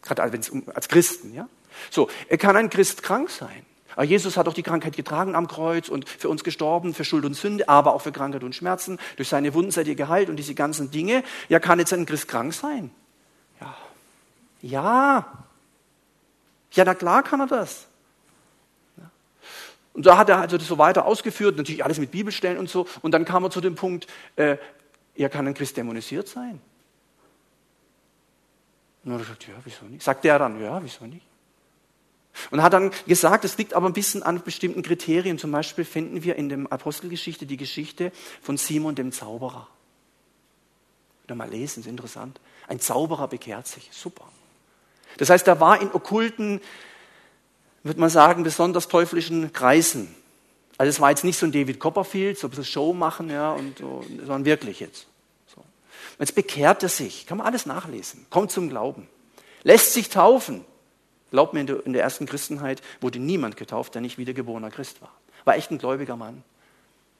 Gerade als Christen, ja. So, kann ein Christ krank sein? Aber Jesus hat auch die Krankheit getragen am Kreuz und für uns gestorben, für Schuld und Sünde, aber auch für Krankheit und Schmerzen. Durch seine Wunden seid ihr geheilt und diese ganzen Dinge. Ja, kann jetzt ein Christ krank sein? Ja. Ja. Ja, na klar kann er das. Und da hat er also das so weiter ausgeführt, natürlich alles mit Bibelstellen und so. Und dann kam er zu dem Punkt, äh, ja, kann ein Christ dämonisiert sein? Und er gesagt, ja, wieso nicht? Sagt der dann, ja, wieso nicht? Und hat dann gesagt, es liegt aber ein bisschen an bestimmten Kriterien. Zum Beispiel finden wir in der Apostelgeschichte die Geschichte von Simon dem Zauberer. Mal lesen, ist interessant. Ein Zauberer bekehrt sich. Super. Das heißt, er war in okkulten, würde man sagen, besonders teuflischen Kreisen. Also es war jetzt nicht so ein David Copperfield, so ein bisschen Show machen, ja, und so, sondern wirklich jetzt. So. Jetzt bekehrt er sich, kann man alles nachlesen, kommt zum Glauben, lässt sich taufen, Glaubt mir, in der ersten Christenheit wurde niemand getauft, der nicht wiedergeborener Christ war. War echt ein gläubiger Mann.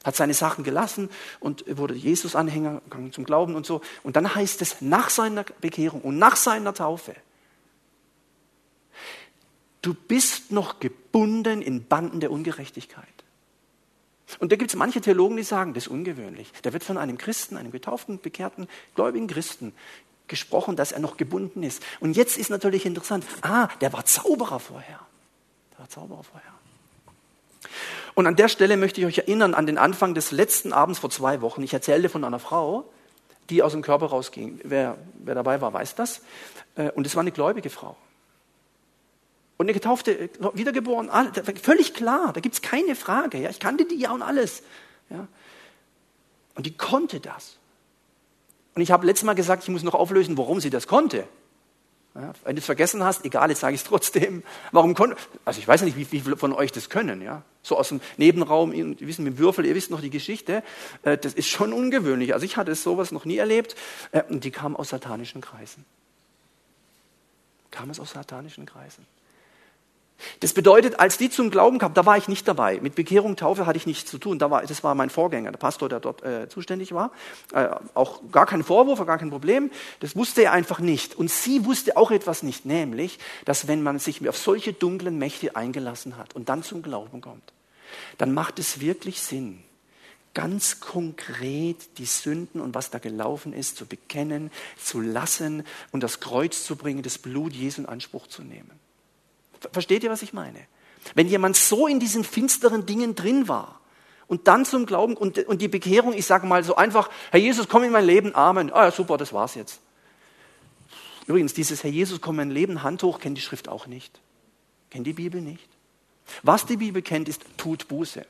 Hat seine Sachen gelassen und wurde Jesus-Anhänger, gegangen zum Glauben und so. Und dann heißt es nach seiner Bekehrung und nach seiner Taufe, du bist noch gebunden in Banden der Ungerechtigkeit. Und da gibt es manche Theologen, die sagen, das ist ungewöhnlich. Da wird von einem Christen, einem getauften, bekehrten, gläubigen Christen gesprochen, dass er noch gebunden ist. Und jetzt ist natürlich interessant, ah, der war Zauberer vorher. Der war Zauberer vorher. Und an der Stelle möchte ich euch erinnern an den Anfang des letzten Abends vor zwei Wochen. Ich erzählte von einer Frau, die aus dem Körper rausging. Wer, wer dabei war, weiß das. Äh, und es war eine gläubige Frau. Und eine getaufte, wiedergeboren, völlig klar, da gibt es keine Frage. Ja, ich kannte die ja und alles. Ja. Und die konnte das. Und ich habe letztes Mal gesagt, ich muss noch auflösen, warum sie das konnte. Ja, wenn du es vergessen hast, egal, jetzt sage ich es trotzdem. Warum konnte, also ich weiß nicht, wie, viele von euch das können, ja. So aus dem Nebenraum, ihr wissen mit dem Würfel, ihr wisst noch die Geschichte. Äh, das ist schon ungewöhnlich. Also ich hatte sowas noch nie erlebt. Äh, und die kam aus satanischen Kreisen. Kam es aus satanischen Kreisen. Das bedeutet, als die zum Glauben kamen, da war ich nicht dabei. Mit Bekehrung, Taufe hatte ich nichts zu tun. Da war, das war mein Vorgänger, der Pastor, der dort äh, zuständig war. Äh, auch gar kein Vorwurf, gar kein Problem. Das wusste er einfach nicht. Und sie wusste auch etwas nicht, nämlich, dass wenn man sich auf solche dunklen Mächte eingelassen hat und dann zum Glauben kommt, dann macht es wirklich Sinn, ganz konkret die Sünden und was da gelaufen ist zu bekennen, zu lassen und das Kreuz zu bringen, das Blut Jesu in Anspruch zu nehmen. Versteht ihr, was ich meine? Wenn jemand so in diesen finsteren Dingen drin war und dann zum Glauben und, und die Bekehrung, ich sage mal so einfach, Herr Jesus, komm in mein Leben, Amen. Ah ja, super, das war's jetzt. Übrigens, dieses Herr Jesus, komm in mein Leben, Hand hoch, kennt die Schrift auch nicht. Kennt die Bibel nicht. Was die Bibel kennt, ist tut Buße.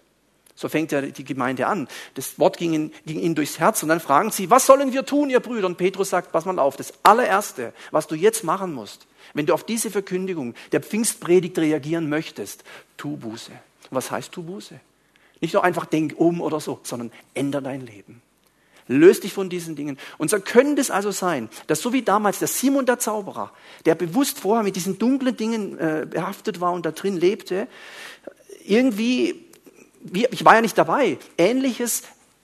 So fängt ja die Gemeinde an. Das Wort ging, in, ging ihnen durchs Herz und dann fragen sie, was sollen wir tun, ihr Brüder? Und Petrus sagt, pass mal auf, das allererste, was du jetzt machen musst, wenn du auf diese Verkündigung der Pfingstpredigt reagieren möchtest, tu Buße. Was heißt tu Buße? Nicht nur einfach denk um oder so, sondern änder dein Leben. Löst dich von diesen Dingen. Und so könnte es also sein, dass so wie damals der Simon der Zauberer, der bewusst vorher mit diesen dunklen Dingen äh, behaftet war und da drin lebte, irgendwie ich war ja nicht dabei, Ähnliches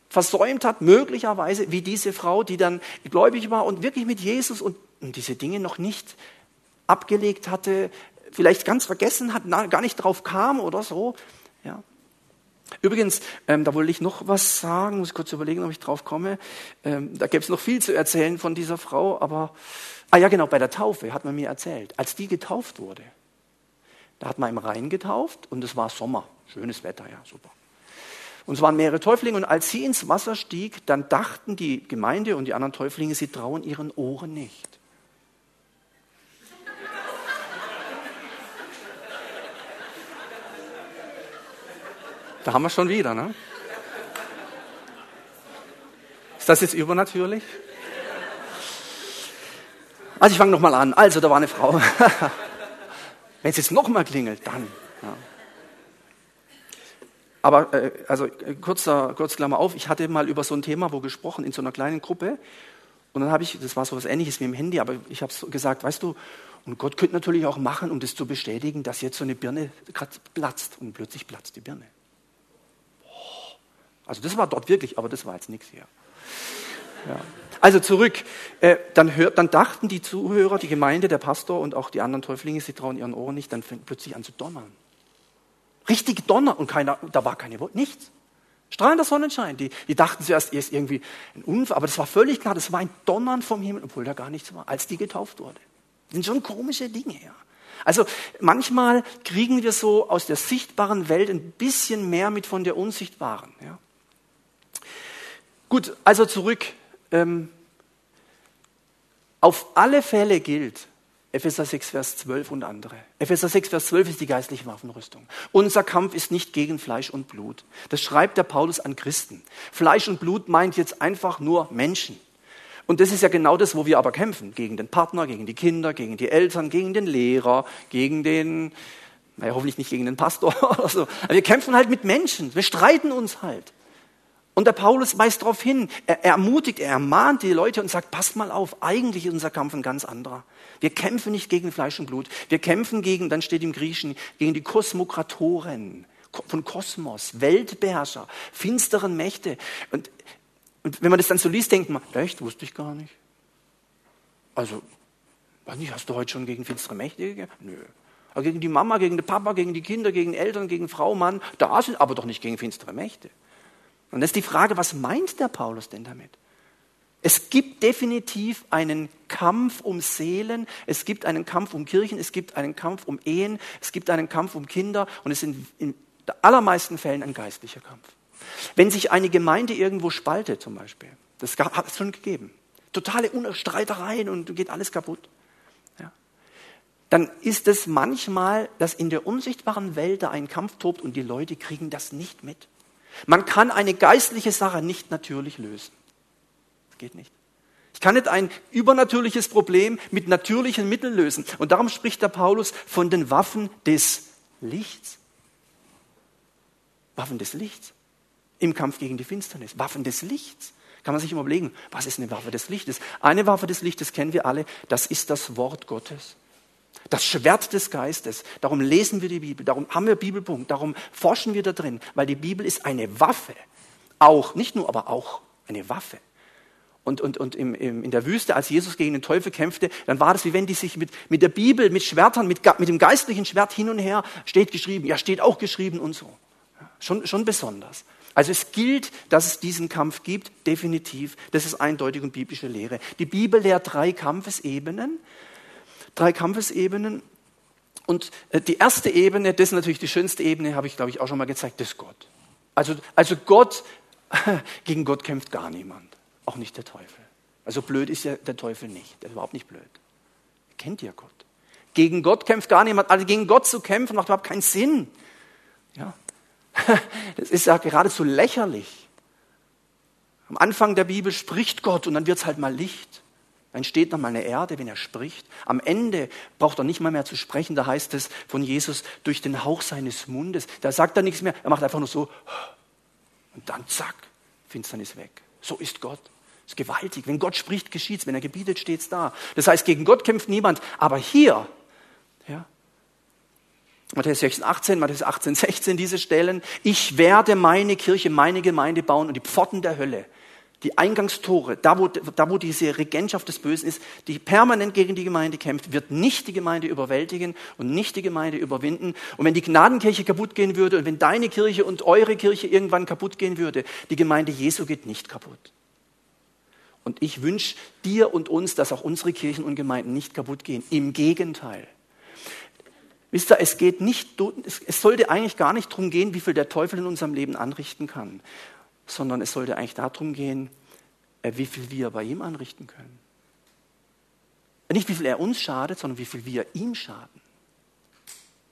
versäumt hat, möglicherweise wie diese Frau, die dann gläubig war und wirklich mit Jesus und, und diese Dinge noch nicht abgelegt hatte, vielleicht ganz vergessen hat, gar nicht drauf kam oder so. Ja. Übrigens, ähm, da wollte ich noch was sagen, muss kurz überlegen, ob ich drauf komme. Ähm, da gäbe es noch viel zu erzählen von dieser Frau, aber, ah ja genau, bei der Taufe hat man mir erzählt, als die getauft wurde, da hat man im Rhein getauft und es war Sommer, schönes Wetter, ja, super. Und es waren mehrere Täuflinge und als sie ins Wasser stieg, dann dachten die Gemeinde und die anderen Täuflinge, sie trauen ihren Ohren nicht. *laughs* Da haben wir schon wieder, ne? Ist das jetzt übernatürlich? Also ich fange nochmal an. Also, da war eine Frau. *laughs* Wenn es jetzt nochmal klingelt, dann. Ja. Aber äh, also äh, kurzer, kurz Klammer auf, ich hatte mal über so ein Thema wo gesprochen in so einer kleinen Gruppe. Und dann habe ich, das war so was ähnliches wie im Handy, aber ich habe gesagt, weißt du, und Gott könnte natürlich auch machen, um das zu bestätigen, dass jetzt so eine Birne gerade platzt und plötzlich platzt die Birne. Also das war dort wirklich, aber das war jetzt nichts hier. Also zurück. Äh, dann, hört, dann dachten die Zuhörer, die Gemeinde, der Pastor und auch die anderen Täuflinge, sie trauen ihren Ohren nicht, dann fängt plötzlich an zu donnern. Richtig Donner und keiner, da war keine Wolke, nichts. Strahlender Sonnenschein. Die, die dachten zuerst, er ist irgendwie ein Unfall, aber das war völlig klar, das war ein Donnern vom Himmel, obwohl da gar nichts war, als die getauft wurde. Das sind schon komische Dinge, ja. Also manchmal kriegen wir so aus der sichtbaren Welt ein bisschen mehr mit von der unsichtbaren. Ja. Gut, also zurück. Ähm, auf alle Fälle gilt Epheser 6, Vers 12 und andere. Epheser 6, Vers 12 ist die geistliche Waffenrüstung. Unser Kampf ist nicht gegen Fleisch und Blut. Das schreibt der Paulus an Christen. Fleisch und Blut meint jetzt einfach nur Menschen. Und das ist ja genau das, wo wir aber kämpfen. Gegen den Partner, gegen die Kinder, gegen die Eltern, gegen den Lehrer, gegen den, naja, hoffentlich nicht gegen den Pastor *laughs* oder so. Aber wir kämpfen halt mit Menschen. Wir streiten uns halt. Und der Paulus weist darauf hin, er, er ermutigt, er ermahnt die Leute und sagt, passt mal auf, eigentlich ist unser Kampf ein ganz anderer. Wir kämpfen nicht gegen Fleisch und Blut, wir kämpfen gegen, dann steht im Griechischen, gegen die Kosmokratoren von Kosmos, Weltbeherrscher, finsteren Mächte. Und, und wenn man das dann so liest, denkt man, echt, wusste ich gar nicht. Also, weiß nicht, hast du heute schon gegen finstere Mächte gekämpft? Nö. Aber gegen die Mama, gegen den Papa, gegen die Kinder, gegen Eltern, gegen Frau, Mann, da sind aber doch nicht gegen finstere Mächte. Und das ist die Frage, was meint der Paulus denn damit? Es gibt definitiv einen Kampf um Seelen, es gibt einen Kampf um Kirchen, es gibt einen Kampf um Ehen, es gibt einen Kampf um Kinder und es ist in, in allermeisten Fällen ein geistlicher Kampf. Wenn sich eine Gemeinde irgendwo spaltet zum Beispiel, das hat es schon gegeben, totale Streitereien und geht alles kaputt, ja, dann ist es manchmal, dass in der unsichtbaren Welt da ein Kampf tobt und die Leute kriegen das nicht mit. Man kann eine geistliche Sache nicht natürlich lösen. Das geht nicht. Ich kann nicht ein übernatürliches Problem mit natürlichen Mitteln lösen. Und darum spricht der Paulus von den Waffen des Lichts. Waffen des Lichts. Im Kampf gegen die Finsternis. Waffen des Lichts. Kann man sich immer überlegen, was ist eine Waffe des Lichtes? Eine Waffe des Lichtes kennen wir alle, das ist das Wort Gottes. Das Schwert des Geistes. Darum lesen wir die Bibel, darum haben wir Bibelpunkt, darum forschen wir da drin, weil die Bibel ist eine Waffe. Auch, nicht nur, aber auch eine Waffe. Und, und, und im, im, in der Wüste, als Jesus gegen den Teufel kämpfte, dann war das, wie wenn die sich mit, mit der Bibel, mit Schwertern, mit, mit dem geistlichen Schwert hin und her, steht geschrieben, ja, steht auch geschrieben und so. Schon, schon besonders. Also es gilt, dass es diesen Kampf gibt, definitiv. Das ist eindeutig und biblische Lehre. Die Bibel lehrt drei Kampfesebenen drei Kampfesebenen. Und äh, die erste Ebene, das ist natürlich die schönste Ebene, habe ich, glaube ich, auch schon mal gezeigt, das ist Gott. Also, also Gott, *laughs* gegen Gott kämpft gar niemand, auch nicht der Teufel. Also blöd ist ja der Teufel nicht, der ist überhaupt nicht blöd. Er kennt ja Gott. Gegen Gott kämpft gar niemand, also gegen Gott zu kämpfen macht überhaupt keinen Sinn. Ja. *laughs* Das ist ja geradezu lächerlich. Am Anfang der Bibel spricht Gott und dann wird es halt mal Licht. Dann steht noch mal eine Erde, wenn er spricht. Am Ende braucht er nicht mal mehr zu sprechen. Da heißt es von Jesus durch den Hauch seines Mundes. Da sagt er nichts mehr. Er macht einfach nur so. Und dann zack, Finsternis weg. So ist Gott. Das ist gewaltig. Wenn Gott spricht, geschieht's. Wenn er gebietet, steht's da. Das heißt, gegen Gott kämpft niemand. Aber hier, ja, Matthäus 16, 18, Matthäus 18, 16, diese Stellen. Ich werde meine Kirche, meine Gemeinde bauen und die Pforten der Hölle, die Eingangstore, da wo, da wo diese Regentschaft des Bösen ist, die permanent gegen die Gemeinde kämpft, wird nicht die Gemeinde überwältigen und nicht die Gemeinde überwinden. Und wenn die Gnadenkirche kaputt gehen würde und wenn deine Kirche und eure Kirche irgendwann kaputt gehen würde, die Gemeinde Jesu geht nicht kaputt. Und ich wünsche dir und uns, dass auch unsere Kirchen und Gemeinden nicht kaputt gehen. Im Gegenteil. Wisst ihr, es geht nicht, es sollte eigentlich gar nicht darum gehen, wie viel der Teufel in unserem Leben anrichten kann, sondern es sollte eigentlich darum gehen, äh, wie viel wir bei ihm anrichten können. Nicht wie viel er uns schadet, sondern wie viel wir ihm schaden.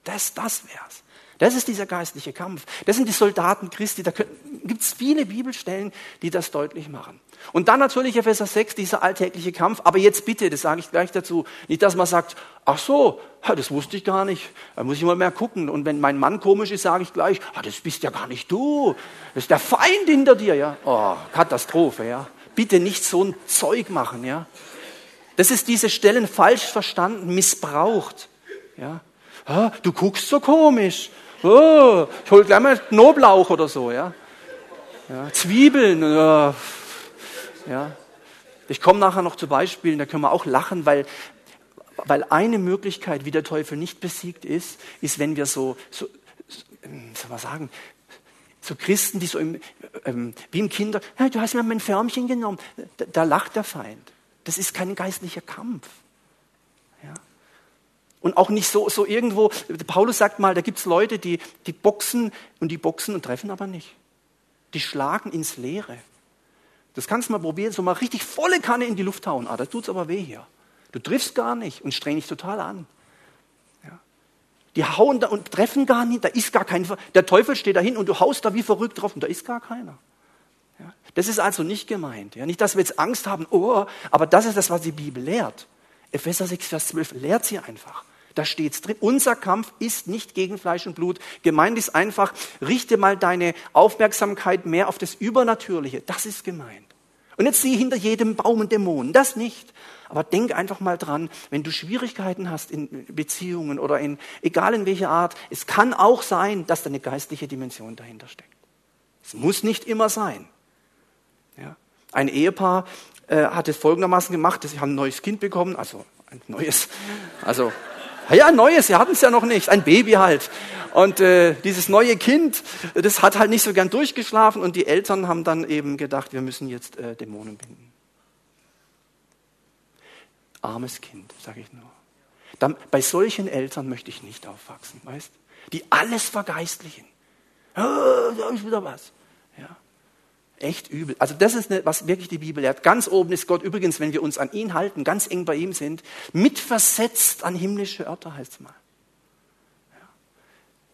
Das, das wär's. Das ist dieser geistliche Kampf. Das sind die Soldaten Christi. Da gibt es viele Bibelstellen, die das deutlich machen. Und dann natürlich Epheser 6, dieser alltägliche Kampf. Aber jetzt bitte, das sage ich gleich dazu, nicht, dass man sagt, ach so, das wusste ich gar nicht. Da muss ich mal mehr gucken. Und wenn mein Mann komisch ist, sage ich gleich, das bist ja gar nicht du. Das ist der Feind hinter dir. Ja? Oh, Katastrophe. Ja? Bitte nicht so ein Zeug machen. Ja? Das ist diese Stellen falsch verstanden, missbraucht. Ja? Ah, du guckst so komisch oh, ich hole gleich mal Knoblauch oder so, ja. ja Zwiebeln, ja. ja. Ich komme nachher noch zu Beispielen, da können wir auch lachen, weil, weil eine Möglichkeit, wie der Teufel nicht besiegt ist, ist, wenn wir so, so, wie soll man sagen, so Christen, die so im, ähm, wie im Kinder, hey, du hast mir mein Förmchen genommen, da, da lacht der Feind. Das ist kein geistlicher Kampf. Und auch nicht so, so irgendwo, Paulus sagt mal, da gibt es Leute, die, die boxen und die boxen und treffen aber nicht. Die schlagen ins Leere. Das kannst du mal probieren, so mal richtig volle Kanne in die Luft hauen. Ah, da tut's aber weh hier. Du triffst gar nicht und streng dich total an. Ja. Die hauen da und treffen gar nicht, da ist gar kein, der Teufel steht dahin und du haust da wie verrückt drauf und da ist gar keiner. Ja. Das ist also nicht gemeint. Ja. Nicht, dass wir jetzt Angst haben, oh, aber das ist das, was die Bibel lehrt. Epheser 6, Vers 12 lehrt sie einfach. Da steht's drin. Unser Kampf ist nicht gegen Fleisch und Blut. Gemeint ist einfach, richte mal deine Aufmerksamkeit mehr auf das Übernatürliche. Das ist gemeint. Und jetzt sieh hinter jedem Baum und Dämonen. Das nicht. Aber denk einfach mal dran, wenn du Schwierigkeiten hast in Beziehungen oder in, egal in welcher Art, es kann auch sein, dass da eine geistliche Dimension dahinter steckt. Es muss nicht immer sein. Ja. Ein Ehepaar äh, hat es folgendermaßen gemacht, sie haben ein neues Kind bekommen, also ein neues, also ja, neues, sie hatten es ja noch nicht, ein Baby halt. Und äh, dieses neue Kind, das hat halt nicht so gern durchgeschlafen und die Eltern haben dann eben gedacht, wir müssen jetzt äh, Dämonen binden. Armes Kind, sage ich nur. Dann, bei solchen Eltern möchte ich nicht aufwachsen, weißt? Die alles vergeistlichen. Oh, da ist wieder was. Echt übel. Also das ist, was wirklich die Bibel lehrt. Ganz oben ist Gott übrigens, wenn wir uns an ihn halten, ganz eng bei ihm sind, mitversetzt an himmlische Örter, heißt es mal.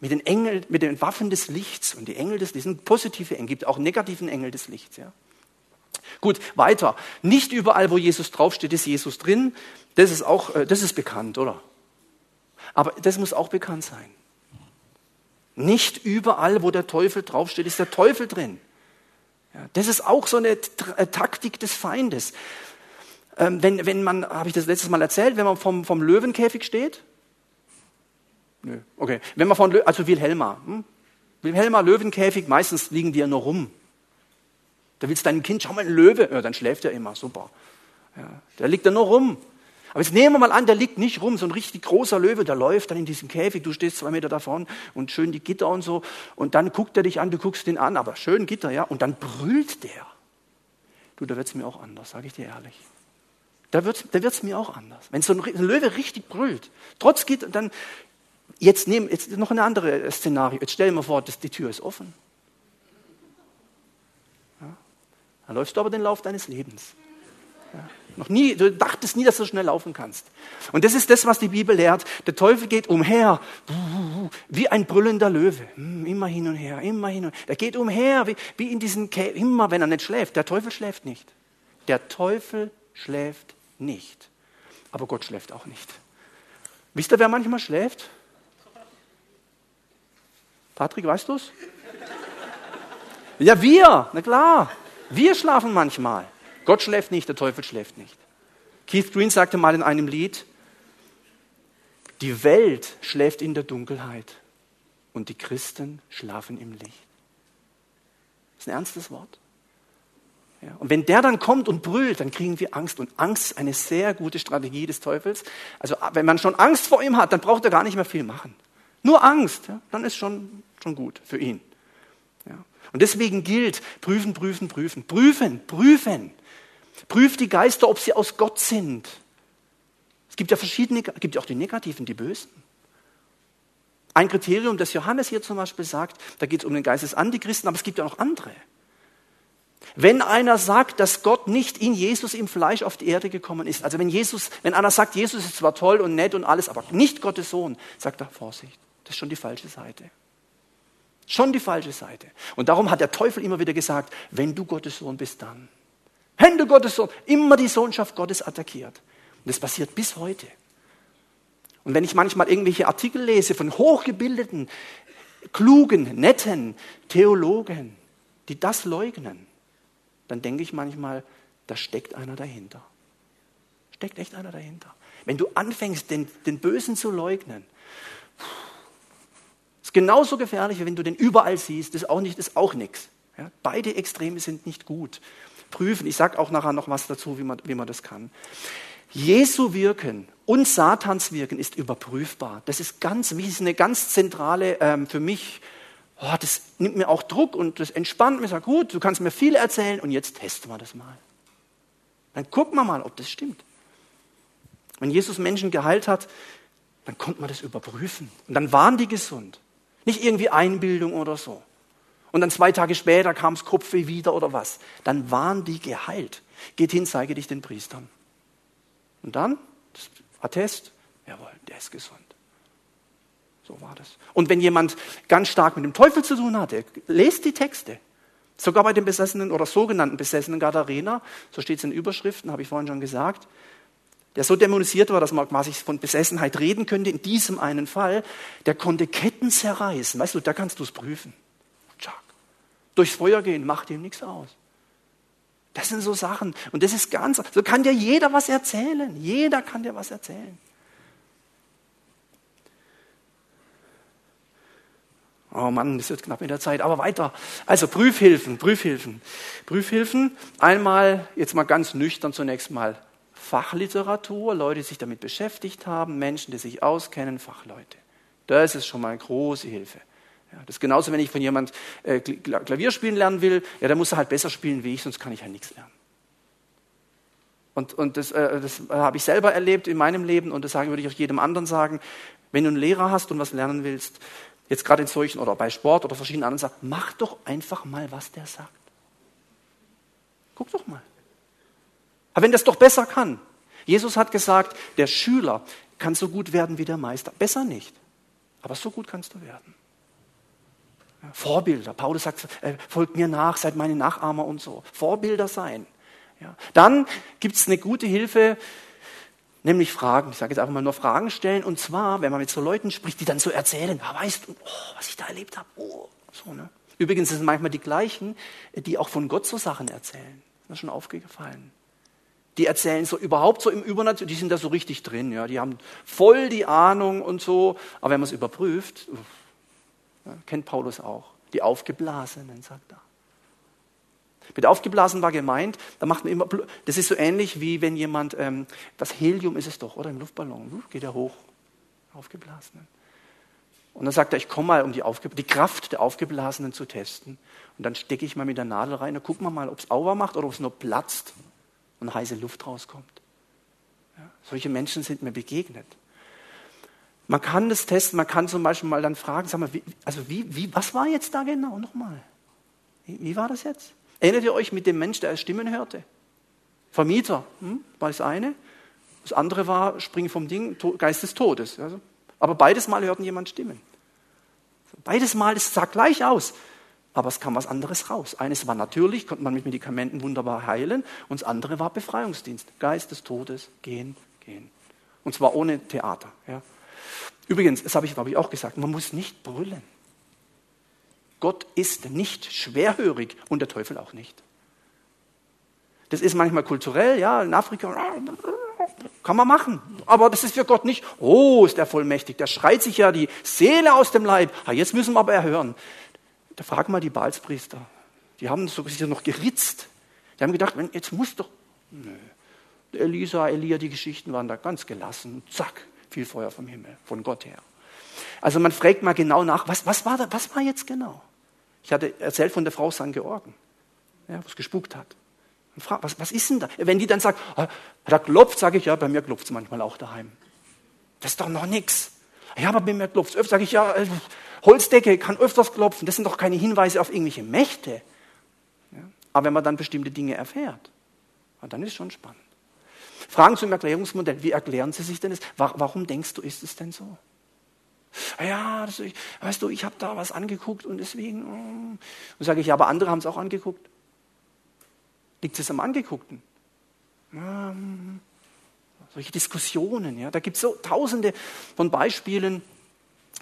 Mit den Engeln, mit den Waffen des Lichts und die Engel des Lichts sind positive Engel, gibt auch negativen Engel des Lichts. Ja. Gut, weiter. Nicht überall, wo Jesus draufsteht, ist Jesus drin. Das ist auch, äh, das ist bekannt, oder? Aber das muss auch bekannt sein. Nicht überall, wo der Teufel draufsteht, ist der Teufel drin. Ja, das ist auch so eine äh, Taktik des Feindes. Ähm, wenn, wenn man, habe ich das letztes Mal erzählt, wenn man vom, vom Löwenkäfig steht? Nö, okay. Wenn man von, also Wilhelma. Hm? Wilhelma, Löwenkäfig, meistens liegen die ja nur rum. Da willst du deinem Kind, schau mal, ein Löwe, ja, dann schläft er immer, super. Ja, der liegt da nur rum. Aber jetzt nehmen wir mal an, der liegt nicht rum, so ein richtig großer Löwe, der läuft dann in diesem Käfig, du stehst zwei Meter davon und schön die Gitter und so. Und dann guckt er dich an, du guckst ihn an, aber schön Gitter, ja. Und dann brüllt der. Du, da wird's mir auch anders, sage ich dir ehrlich. Da wird's, da wird's mir auch anders. Wenn so ein Löwe richtig brüllt, trotz Gitter, dann, jetzt nehmen, jetzt noch eine andere Szenario. Jetzt stell dir mal vor, dass die Tür ist offen. Ja? Dann läufst du aber den Lauf deines Lebens. Noch nie, du dachtest nie, dass du schnell laufen kannst. Und das ist das, was die Bibel lehrt. Der Teufel geht umher, wie ein brüllender Löwe. Hm, immer hin und her, immer hin und her. Er geht umher, wie, wie in diesen Käfig, immer wenn er nicht schläft. Der Teufel schläft nicht. Der Teufel schläft nicht. Aber Gott schläft auch nicht. Wisst ihr, wer manchmal schläft? Patrick, weißt du es? Ja, wir, na klar. Wir schlafen manchmal. Gott schläft nicht, der Teufel schläft nicht. Keith Green sagte mal in einem Lied, Die Welt schläft in der Dunkelheit und die Christen schlafen im Licht. Das ist ein ernstes Wort. Ja, und wenn der dann kommt und brüllt, dann kriegen wir Angst. Und Angst ist eine sehr gute Strategie des Teufels. Also wenn man schon Angst vor ihm hat, dann braucht er gar nicht mehr viel machen. Nur Angst, ja, dann ist schon, schon gut für ihn. Ja. Und deswegen gilt, prüfen, prüfen, prüfen, prüfen, prüfen. Prüft die Geister, ob sie aus Gott sind. Es gibt ja verschiedene, es gibt ja auch die negativen, die bösen. Ein Kriterium, das Johannes hier zum Beispiel sagt, da geht es um den Geist des Antichristen, aber es gibt ja noch andere. Wenn einer sagt, dass Gott nicht in Jesus im Fleisch auf die Erde gekommen ist, also wenn Jesus, wenn einer sagt, Jesus ist zwar toll und nett und alles, aber nicht Gottes Sohn, sagt er Vorsicht, das ist schon die falsche Seite. Schon die falsche Seite. Und darum hat der Teufel immer wieder gesagt, wenn du Gottes Sohn bist, dann. Du Gottes immer die Sohnschaft Gottes attackiert. Und das passiert bis heute. Und wenn ich manchmal irgendwelche Artikel lese von hochgebildeten, klugen, netten Theologen, die das leugnen, dann denke ich manchmal, da steckt einer dahinter. Steckt echt einer dahinter. Wenn du anfängst, den, den Bösen zu leugnen, ist genauso gefährlich, wie wenn du den überall siehst, ist auch ist auch nichts. Ja, beide Extreme sind nicht gut. Prüfen. Ich sage auch nachher noch was dazu, wie man, wie man das kann. Jesu Wirken und Satans Wirken ist überprüfbar. Das ist ganz, wie eine ganz zentrale ähm, für mich oh, das nimmt mir auch Druck und das entspannt mir. Sagt, gut, du kannst mir viel erzählen und jetzt testen wir das mal. Dann gucken wir mal, ob das stimmt. Wenn Jesus Menschen geheilt hat, dann konnte man das überprüfen. Und dann waren die gesund. Nicht irgendwie Einbildung oder so. Und dann zwei Tage später kam das Kopfweh wieder oder was. Dann waren die geheilt. Geht hin, zeige dich den Priestern. Und dann, das Attest, jawohl, der ist gesund. So war das. Und wenn jemand ganz stark mit dem Teufel zu tun hatte, lest die Texte. Sogar bei den besessenen oder sogenannten besessenen Gadarena, so steht es in Überschriften, habe ich vorhin schon gesagt, der so dämonisiert war, dass man quasi von Besessenheit reden könnte, in diesem einen Fall, der konnte Ketten zerreißen. Weißt du, da kannst du es prüfen. Durchs Feuer gehen, macht ihm nichts aus. Das sind so Sachen. Und das ist ganz, so kann dir jeder was erzählen. Jeder kann dir was erzählen. Oh Mann, das wird knapp mit der Zeit, aber weiter. Also Prüfhilfen, Prüfhilfen. Prüfhilfen, einmal, jetzt mal ganz nüchtern zunächst mal Fachliteratur, Leute, die sich damit beschäftigt haben, Menschen, die sich auskennen, Fachleute. Das ist schon mal eine große Hilfe. Ja, das ist genauso, wenn ich von jemand äh, Klavier spielen lernen will, ja, dann muss er halt besser spielen wie ich, sonst kann ich halt nichts lernen. Und, und das, äh, das habe ich selber erlebt in meinem Leben und das würde ich auch jedem anderen sagen. Wenn du einen Lehrer hast und was lernen willst, jetzt gerade in solchen oder bei Sport oder verschiedenen anderen Sachen, mach doch einfach mal, was der sagt. Guck doch mal. Aber wenn das doch besser kann. Jesus hat gesagt, der Schüler kann so gut werden wie der Meister. Besser nicht, aber so gut kannst du werden. Vorbilder. Paulus sagt, äh, folgt mir nach, seid meine Nachahmer und so. Vorbilder sein. Ja. Dann gibt es eine gute Hilfe, Nämlich Fragen. Ich sage jetzt einfach mal nur Fragen stellen. Und zwar, wenn man mit so Leuten spricht, die dann so erzählen, ah, weißt du, oh, was ich da erlebt habe. Oh, so, ne? Übrigens sind es manchmal die gleichen, die auch von Gott so Sachen erzählen. Das ist schon aufgefallen. Die erzählen so überhaupt so im Übernatürlichen, die sind da so richtig drin. Ja? Die haben voll die Ahnung und so. Aber wenn man es überprüft, ja, kennt Paulus auch, die Aufgeblasenen, sagt er. Mit aufgeblasen war gemeint, da macht man immer, das ist so ähnlich wie wenn jemand, ähm, das Helium ist es doch, oder im Luftballon, geht er hoch, aufgeblasenen. Und dann sagt er, ich komme mal, um die, die, Kraft der Aufgeblasenen zu testen. Und dann stecke ich mal mit der Nadel rein und gucken wir mal, ob es Auer macht oder ob es nur platzt und heiße Luft rauskommt. Ja, solche Menschen sind mir begegnet. Man kann das testen, man kann zum Beispiel mal dann fragen, sag mal, wie, also wie, wie, was war jetzt da genau nochmal? Wie, wie war das jetzt? Erinnert ihr euch mit dem Mensch, der Stimmen hörte? Vermieter hm, war das eine. Das andere war Spring vom Ding, Geist des Todes. Also, aber beides Mal hörten jemand Stimmen. Beides Mal, es sah gleich aus. Aber es kam was anderes raus. Eines war natürlich, konnte man mit Medikamenten wunderbar heilen. Und das andere war Befreiungsdienst. Geist des Todes, gehen, gehen. Und zwar ohne Theater. Ja. Übrigens, das habe ich, glaube ich, auch gesagt, man muss nicht brüllen. Gott ist nicht schwerhörig und der Teufel auch nicht. Das ist manchmal kulturell, ja, in Afrika. Kann man machen. Aber das ist für Gott nicht, oh, ist der vollmächtig. Der schreit sich ja die Seele aus dem Leib. Ah, jetzt müssen wir aber erhören. Da frag mal die Balzpriester. Die haben sich ja noch geritzt. Die haben gedacht, jetzt muss doch. Nö. Elisa, Elia, die Geschichten waren da ganz gelassen. Zack, viel Feuer vom Himmel, von Gott her. Also man fragt mal genau nach, was, was, war, da, was war jetzt genau? Ich hatte erzählt von der Frau St. Georgen, ja, wo es gespukt hat. Frag, was, was ist denn da? Wenn die dann sagt, ah, da klopft, sage ich, ja, bei mir klopft es manchmal auch daheim. Das ist doch noch nichts. Ja, aber bei mir klopft es öfter, sage ich, ja, äh, Holzdecke kann öfters klopfen. Das sind doch keine Hinweise auf irgendwelche Mächte. Ja? Aber wenn man dann bestimmte Dinge erfährt, dann ist es schon spannend. Fragen zum Erklärungsmodell. Wie erklären Sie sich denn das? Warum denkst du, ist es denn so? Ja, das, weißt du, ich habe da was angeguckt und deswegen. Oh. Und sage ich, ja, aber andere haben es auch angeguckt. Liegt es am Angeguckten? Ja, solche Diskussionen, ja, da gibt es so tausende von Beispielen.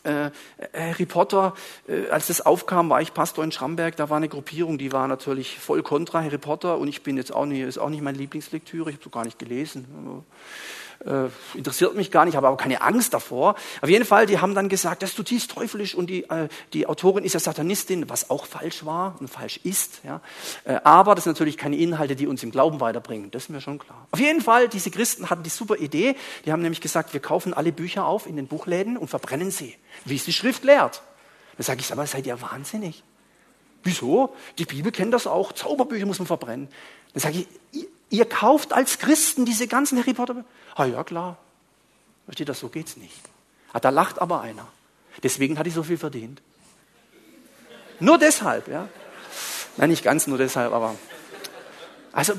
Äh, Harry Potter, äh, als das aufkam, war ich Pastor in Schramberg, da war eine Gruppierung, die war natürlich voll kontra Harry Potter. Und ich bin jetzt auch nicht, ist auch nicht meine Lieblingslektüre, ich habe so gar nicht gelesen äh, interessiert mich gar nicht, habe aber keine Angst davor. Auf jeden Fall, die haben dann gesagt, das ist zutiefst teuflisch und die, äh, die Autorin ist ja Satanistin, was auch falsch war und falsch ist. Ja. Äh, aber das sind natürlich keine Inhalte, die uns im Glauben weiterbringen, das ist mir schon klar. Auf jeden Fall, diese Christen hatten die super Idee, die haben nämlich gesagt, wir kaufen alle Bücher auf in den Buchläden und verbrennen sie, wie es die Schrift lehrt. Da sage ich, aber seid ihr wahnsinnig? Wieso? Die Bibel kennt das auch, Zauberbücher muss man verbrennen. Dann sage ich, ihr kauft als Christen diese ganzen Harry Potter. Ah ja, klar. Versteht das, so geht's nicht. Ah, da lacht aber einer. Deswegen hat ich so viel verdient. Nur deshalb, ja. Nein, nicht ganz nur deshalb, aber. Also,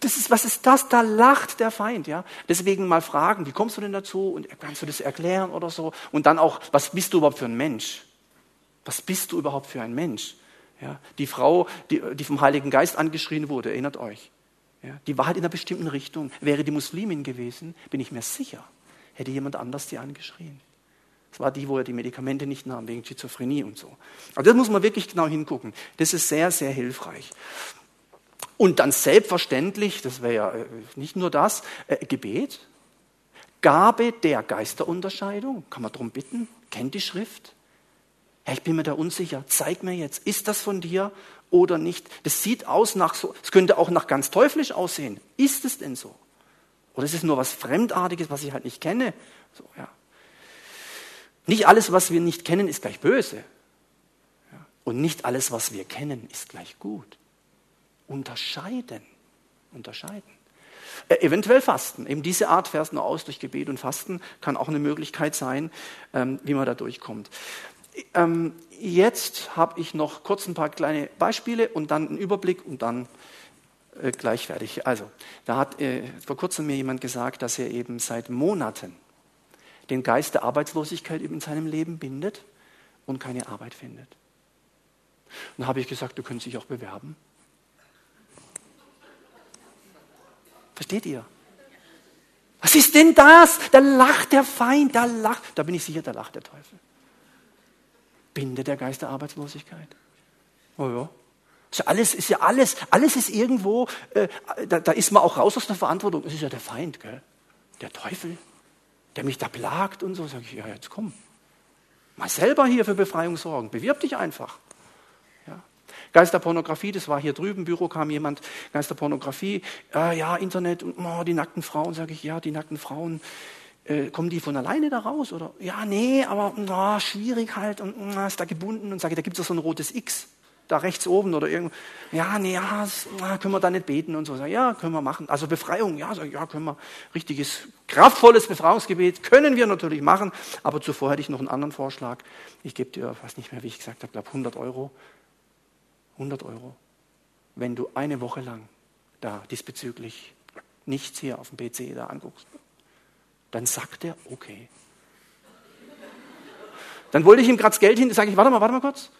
das ist, was ist das? Da lacht der Feind, ja. Deswegen mal fragen, wie kommst du denn dazu? Und kannst du das erklären oder so? Und dann auch, was bist du überhaupt für ein Mensch? Was bist du überhaupt für ein Mensch? Ja, die Frau, die, die vom Heiligen Geist angeschrien wurde, erinnert euch. Ja, die halt in einer bestimmten Richtung. Wäre die Muslimin gewesen, bin ich mir sicher, hätte jemand anders die angeschrien. Das war die, wo er die Medikamente nicht nahm, wegen Schizophrenie und so. Aber das muss man wirklich genau hingucken. Das ist sehr, sehr hilfreich. Und dann selbstverständlich, das wäre ja äh, nicht nur das, äh, Gebet, Gabe der Geisterunterscheidung, kann man darum bitten, kennt die Schrift. Ja, ich bin mir da unsicher, zeig mir jetzt, ist das von dir oder nicht. Das sieht aus nach so, es könnte auch nach ganz teuflisch aussehen. Ist es denn so? Oder ist es nur was Fremdartiges, was ich halt nicht kenne? So, ja. Nicht alles, was wir nicht kennen, ist gleich böse. Und nicht alles, was wir kennen, ist gleich gut. Unterscheiden. Unterscheiden. Äh, eventuell Fasten. Eben diese Art fährst nur aus durch Gebet und Fasten kann auch eine Möglichkeit sein, ähm, wie man da durchkommt. Ähm, jetzt habe ich noch kurz ein paar kleine Beispiele und dann einen Überblick und dann äh, gleich fertig. Also, da hat äh, vor kurzem mir jemand gesagt, dass er eben seit Monaten den Geist der Arbeitslosigkeit in seinem Leben bindet und keine Arbeit findet. Und dann habe ich gesagt, du könntest dich auch bewerben. Versteht ihr? Was ist denn das? Da lacht der Feind, da lacht. Da bin ich sicher, da lacht der Teufel. Binde der Geist der Arbeitslosigkeit. Oh ja. Ist ja alles, ist ja alles, alles ist irgendwo, äh, da, da ist man auch raus aus der Verantwortung. Es ist ja der Feind, gell? Der Teufel, der mich da plagt und so. Sag ich, ja, jetzt komm. Mal selber hier für Befreiung sorgen. Bewirb dich einfach. Ja. Geisterpornografie, das war hier drüben, Büro kam jemand, Geisterpornografie, äh, ja, Internet und oh, die nackten Frauen, sage ich, ja, die nackten Frauen, äh, kommen die von alleine da raus? Oder ja, nee, aber na, schwierig halt und na, ist da gebunden und sage, da gibt es so ein rotes X da rechts oben oder irgendwo. Ja, nee, ja, können wir da nicht beten und so. Sag, ja, können wir machen. Also Befreiung, ja, sag, ja, können wir. Richtiges, kraftvolles Befreiungsgebet können wir natürlich machen. Aber zuvor hätte ich noch einen anderen Vorschlag. Ich gebe dir, weiß nicht mehr, wie ich gesagt habe, glaube 100 Euro. 100 Euro. Wenn du eine Woche lang da diesbezüglich nichts hier auf dem PC da anguckst. Dann sagt er, okay. Dann wollte ich ihm gerade das Geld hin, sage ich, warte mal, warte mal kurz.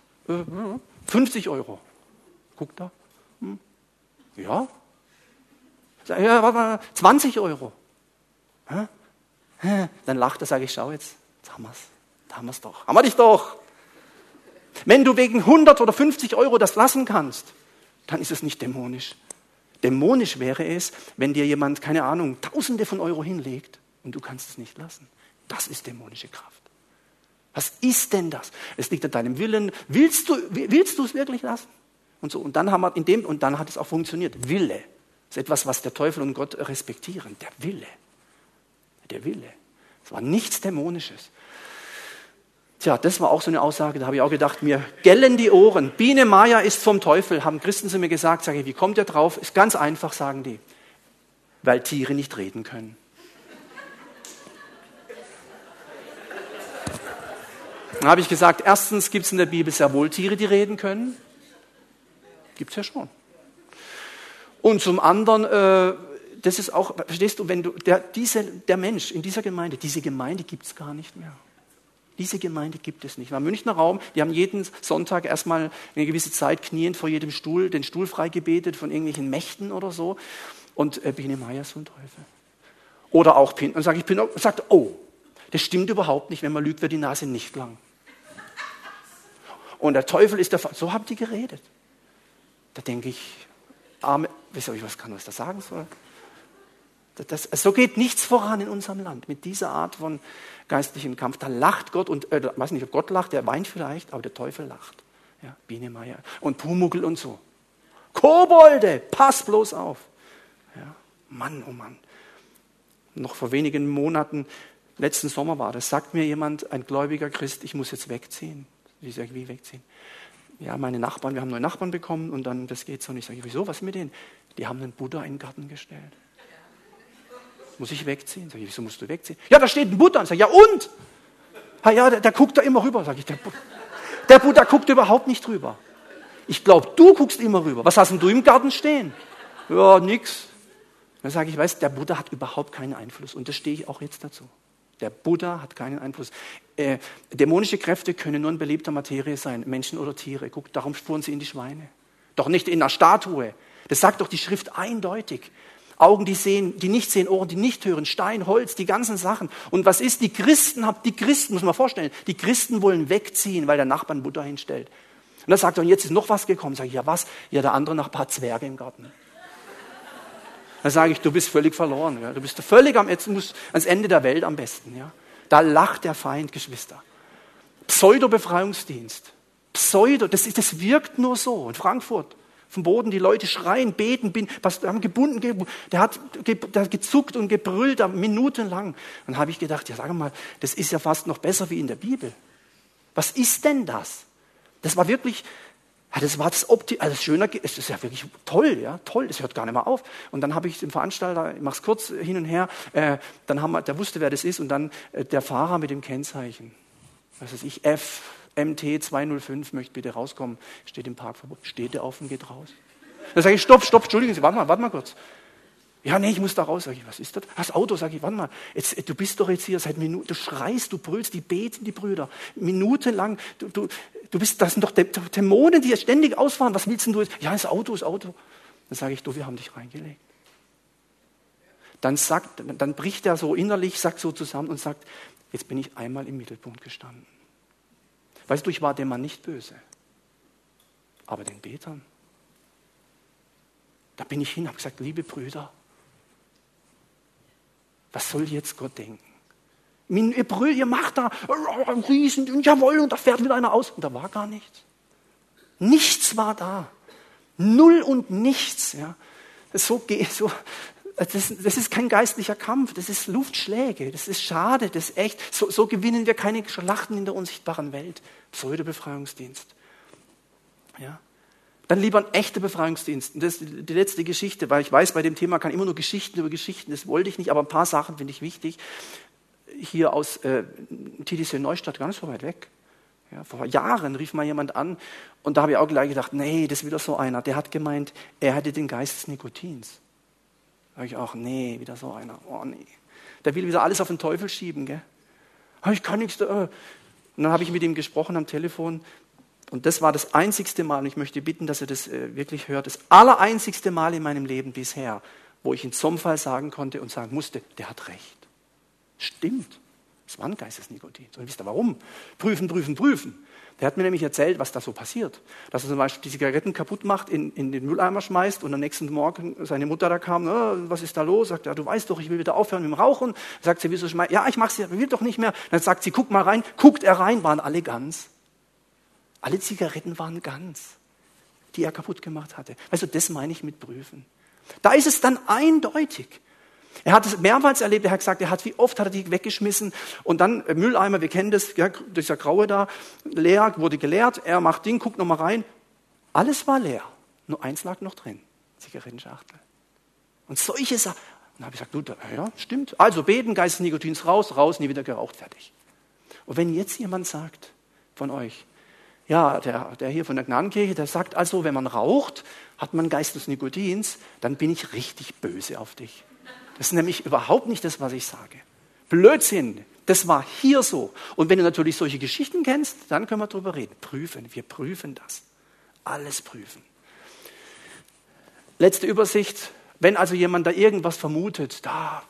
50 äh, Euro. Guckt da. Hm. Ja. Sag, ja, warte mal, 20 Euro. Dann lacht er, sage ich, schau jetzt, jetzt haben wir es. Da haben wir es doch. Haben wir dich doch. Wenn du wegen 100 oder 50 Euro das lassen kannst, dann ist es nicht dämonisch. Dämonisch wäre es, wenn dir jemand, keine Ahnung, Tausende von Euro hinlegt und du kannst es nicht lassen. Das ist dämonische Kraft. Was ist denn das? Es liegt an deinem Willen. Willst du, willst du es wirklich lassen? Und so. Und dann haben wir in dem, und dann hat es auch funktioniert. Wille. Ist etwas, was der Teufel und Gott respektieren. Der Wille. Der Wille. Es war nichts Dämonisches. Tja, das war auch so eine Aussage, da habe ich auch gedacht, mir gellen die Ohren. Biene Maya ist vom Teufel, haben Christen zu mir gesagt. Sage ich, wie kommt ihr drauf? Ist ganz einfach, sagen die. Weil Tiere nicht reden können. Dann habe ich gesagt, erstens gibt es in der Bibel sehr wohl Tiere, die reden können. Gibt es ja schon. Und zum anderen, äh, das ist auch, verstehst du, wenn du, der, diese, der Mensch in dieser Gemeinde, diese Gemeinde gibt es gar nicht mehr. Diese Gemeinde gibt es nicht. War Münchner Raum, die haben jeden Sonntag erstmal eine gewisse Zeit kniend vor jedem Stuhl, den Stuhl frei gebetet von irgendwelchen Mächten oder so. Und äh, Biene Meier so ein Teufel. Oder auch Pin. Und sage ich, Pin sagt, oh, das stimmt überhaupt nicht. Wenn man lügt, wird die Nase nicht lang. Und der Teufel ist der Fall. So haben die geredet. Da denke ich, arme, weiß ich was kann, was da sagen soll. Das, so geht nichts voran in unserem Land mit dieser Art von geistlichem Kampf. Da lacht Gott und, äh, weiß nicht, ob Gott lacht, der weint vielleicht, aber der Teufel lacht. Ja, Biene Meier und Pumuckel und so. Kobolde, pass bloß auf. Ja, Mann, oh Mann. Noch vor wenigen Monaten, letzten Sommer war das, sagt mir jemand, ein gläubiger Christ, ich muss jetzt wegziehen. Ich sage, wie wegziehen? Ja, meine Nachbarn, wir haben neue Nachbarn bekommen und dann, das geht so nicht. Ich sage, wieso, was mit denen? Die haben einen Buddha in den Garten gestellt. Muss ich wegziehen? Sag ich, wieso musst du wegziehen? Ja, da steht ein Buddha. Sag ich, ja und? Ah, ja, der, der guckt da immer rüber. Sag ich, der, der Buddha guckt überhaupt nicht rüber. Ich glaube, du guckst immer rüber. Was hast denn du im Garten stehen? Ja, nix. Dann sage ich, weißt, der Buddha hat überhaupt keinen Einfluss. Und das stehe ich auch jetzt dazu. Der Buddha hat keinen Einfluss. Äh, dämonische Kräfte können nur in belebter Materie sein, Menschen oder Tiere. Guck, darum spuren sie in die Schweine. Doch nicht in einer Statue. Das sagt doch die Schrift eindeutig. Augen, die sehen, die nicht sehen, Ohren, die nicht hören, Stein, Holz, die ganzen Sachen. Und was ist? Die Christen, die Christen, muss man vorstellen, die Christen wollen wegziehen, weil der Nachbar einen Buddha hinstellt. Und dann sagt er, und jetzt ist noch was gekommen. Sag ich, ja was? Ja, der andere Nachbar hat Zwerge im Garten. Dann sage ich, du bist völlig verloren. Ja. Du bist völlig am, jetzt musst ans Ende der Welt am besten. Ja. Da lacht der Feind, Geschwister. Pseudo-Befreiungsdienst. Pseudo, das, das wirkt nur so. In Frankfurt vom Boden, die Leute schreien, beten, bin, haben gebunden, der hat, der hat gezuckt und gebrüllt minutenlang. Dann habe ich gedacht, ja, sag mal, das ist ja fast noch besser wie in der Bibel. Was ist denn das? Das war wirklich, ja, das war das Opti also das Schöne, es ist ja wirklich toll, ja, toll, das hört gar nicht mehr auf. Und dann habe ich dem Veranstalter, ich mache es kurz hin und her, äh, dann haben wir, der wusste, wer das ist, und dann äh, der Fahrer mit dem Kennzeichen. Was weiß ich, F, MT 205 möchte bitte rauskommen, steht im Parkverbot. Steht der auf und geht raus. Dann sage ich, stopp, stopp, entschuldigen Sie, warte mal, warte mal kurz. Ja, nee, ich muss da raus. Sag ich, was ist das? Das Auto, sag ich, warte mal, jetzt, du bist doch jetzt hier seit Minuten, du schreist, du brüllst, die beten, die Brüder, minutenlang, du, du, du bist, das sind doch Dämonen, die ständig ausfahren, was willst denn du jetzt? Ja, das Auto, das Auto. Dann sage ich, du, wir haben dich reingelegt. Dann sagt, dann bricht er so innerlich, sagt so zusammen und sagt, jetzt bin ich einmal im Mittelpunkt gestanden. Weißt du, ich war dem Mann nicht böse, aber den Betern. Da bin ich hin, habe gesagt, liebe Brüder, was soll jetzt Gott denken? Ihr brüllt, ihr macht da Riesen und jawohl, und da fährt wieder einer aus. Und da war gar nichts. Nichts war da. Null und nichts. Ja. So, so, das, das, ist kein geistlicher Kampf, das ist Luftschläge, das ist schade, das ist echt. So, so gewinnen wir keine Schlachten in der unsichtbaren Welt. Pseudo-Befreiungsdienst. Ja. Dann lieber ein echter Befreiungsdienst. Und das ist die letzte Geschichte, weil ich weiß, bei dem Thema kann immer nur Geschichten über Geschichten, das wollte ich nicht, aber ein paar Sachen finde ich wichtig. Hier aus äh, Titisee Neustadt, ganz so weit weg. Ja, vor Jahren rief mal jemand an und da habe ich auch gleich gedacht, nee, das ist wieder so einer. Der hat gemeint, er hätte den Geist des Nikotins. Sag ich auch, nee, wieder so einer. Oh nee. Der will wieder alles auf den Teufel schieben, gell? Ich kann nichts. Da. Und dann habe ich mit ihm gesprochen am Telefon. Und das war das einzigste Mal, und ich möchte bitten, dass er das äh, wirklich hört, das allereinzigste Mal in meinem Leben bisher, wo ich in so einem Fall sagen konnte und sagen musste, der hat recht. Stimmt. Das war ein Geistesnikotin. So, wisst ihr warum? Prüfen, prüfen, prüfen. Der hat mir nämlich erzählt, was da so passiert. Dass er zum Beispiel die Zigaretten kaputt macht, in, in den Mülleimer schmeißt und am nächsten Morgen seine Mutter da kam, oh, was ist da los? Sagt er, du weißt doch, ich will wieder aufhören mit dem Rauchen. Sagt sie, wieso schmeißt Ja, ich mach's, ich will doch nicht mehr. Dann sagt sie, guck mal rein. Guckt er rein, waren alle ganz. Alle Zigaretten waren ganz, die er kaputt gemacht hatte. Also das meine ich mit prüfen. Da ist es dann eindeutig. Er hat es mehrmals erlebt, er hat gesagt, er hat, wie oft hat er die weggeschmissen und dann äh, Mülleimer, wir kennen das, ja, dieser Graue da, leer, wurde geleert, er macht Ding, guckt nochmal rein, alles war leer, nur eins lag noch drin, Zigarettenschachtel. Und solche Sachen, dann habe ich gesagt, gut, ja, stimmt, also beten, Geist Nikotins raus, raus, nie wieder geraucht, fertig. Und wenn jetzt jemand sagt von euch, ja, der, der hier von der Gnadenkirche, der sagt also, wenn man raucht, hat man Geist des Nikotins, dann bin ich richtig böse auf dich. Das ist nämlich überhaupt nicht das, was ich sage. Blödsinn. Das war hier so. Und wenn du natürlich solche Geschichten kennst, dann können wir darüber reden. Prüfen. Wir prüfen das. Alles prüfen. Letzte Übersicht. Wenn also jemand da irgendwas vermutet, da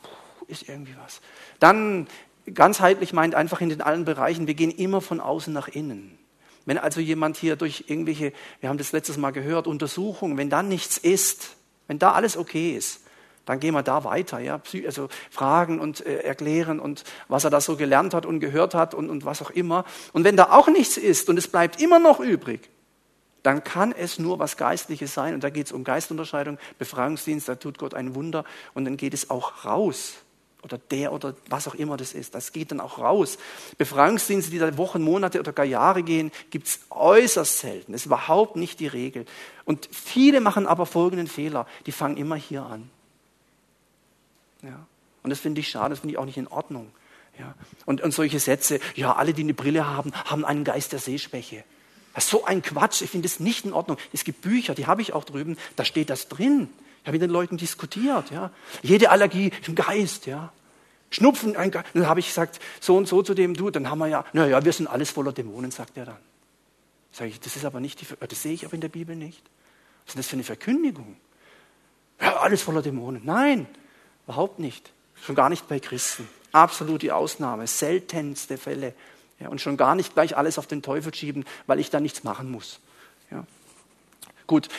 ist irgendwie was, dann ganzheitlich meint einfach in den allen Bereichen, wir gehen immer von außen nach innen. Wenn also jemand hier durch irgendwelche, wir haben das letztes Mal gehört, Untersuchungen, wenn da nichts ist, wenn da alles okay ist, dann gehen wir da weiter, ja, also fragen und äh, erklären und was er da so gelernt hat und gehört hat und, und was auch immer. Und wenn da auch nichts ist und es bleibt immer noch übrig, dann kann es nur was Geistliches sein. Und da geht es um Geistunterscheidung, Befreiungsdienst, da tut Gott ein Wunder und dann geht es auch raus. Oder der oder was auch immer das ist. Das geht dann auch raus. Befreiungsdienste, die da Wochen, Monate oder gar Jahre gehen, gibt es äußerst selten. Das ist überhaupt nicht die Regel. Und viele machen aber folgenden Fehler. Die fangen immer hier an. Ja. Und das finde ich schade, das finde ich auch nicht in Ordnung. Ja. Und, und solche Sätze, ja, alle, die eine Brille haben, haben einen Geist der Sehschwäche. Das ist so ein Quatsch, ich finde das nicht in Ordnung. Es gibt Bücher, die habe ich auch drüben, da steht das drin. Ich habe mit den Leuten diskutiert. Ja. Jede Allergie ein Geist. Ja. Schnupfen, ein Geist. Dann habe ich gesagt, so und so zu dem, du, dann haben wir ja, naja, wir sind alles voller Dämonen, sagt er dann. Sage ich, das ist aber nicht die, das sehe ich aber in der Bibel nicht. Was ist das für eine Verkündigung? Ja, alles voller Dämonen. Nein, Überhaupt nicht. Schon gar nicht bei Christen. Absolut die Ausnahme. Seltenste Fälle. Ja, und schon gar nicht gleich alles auf den Teufel schieben, weil ich da nichts machen muss. Ja. Gut,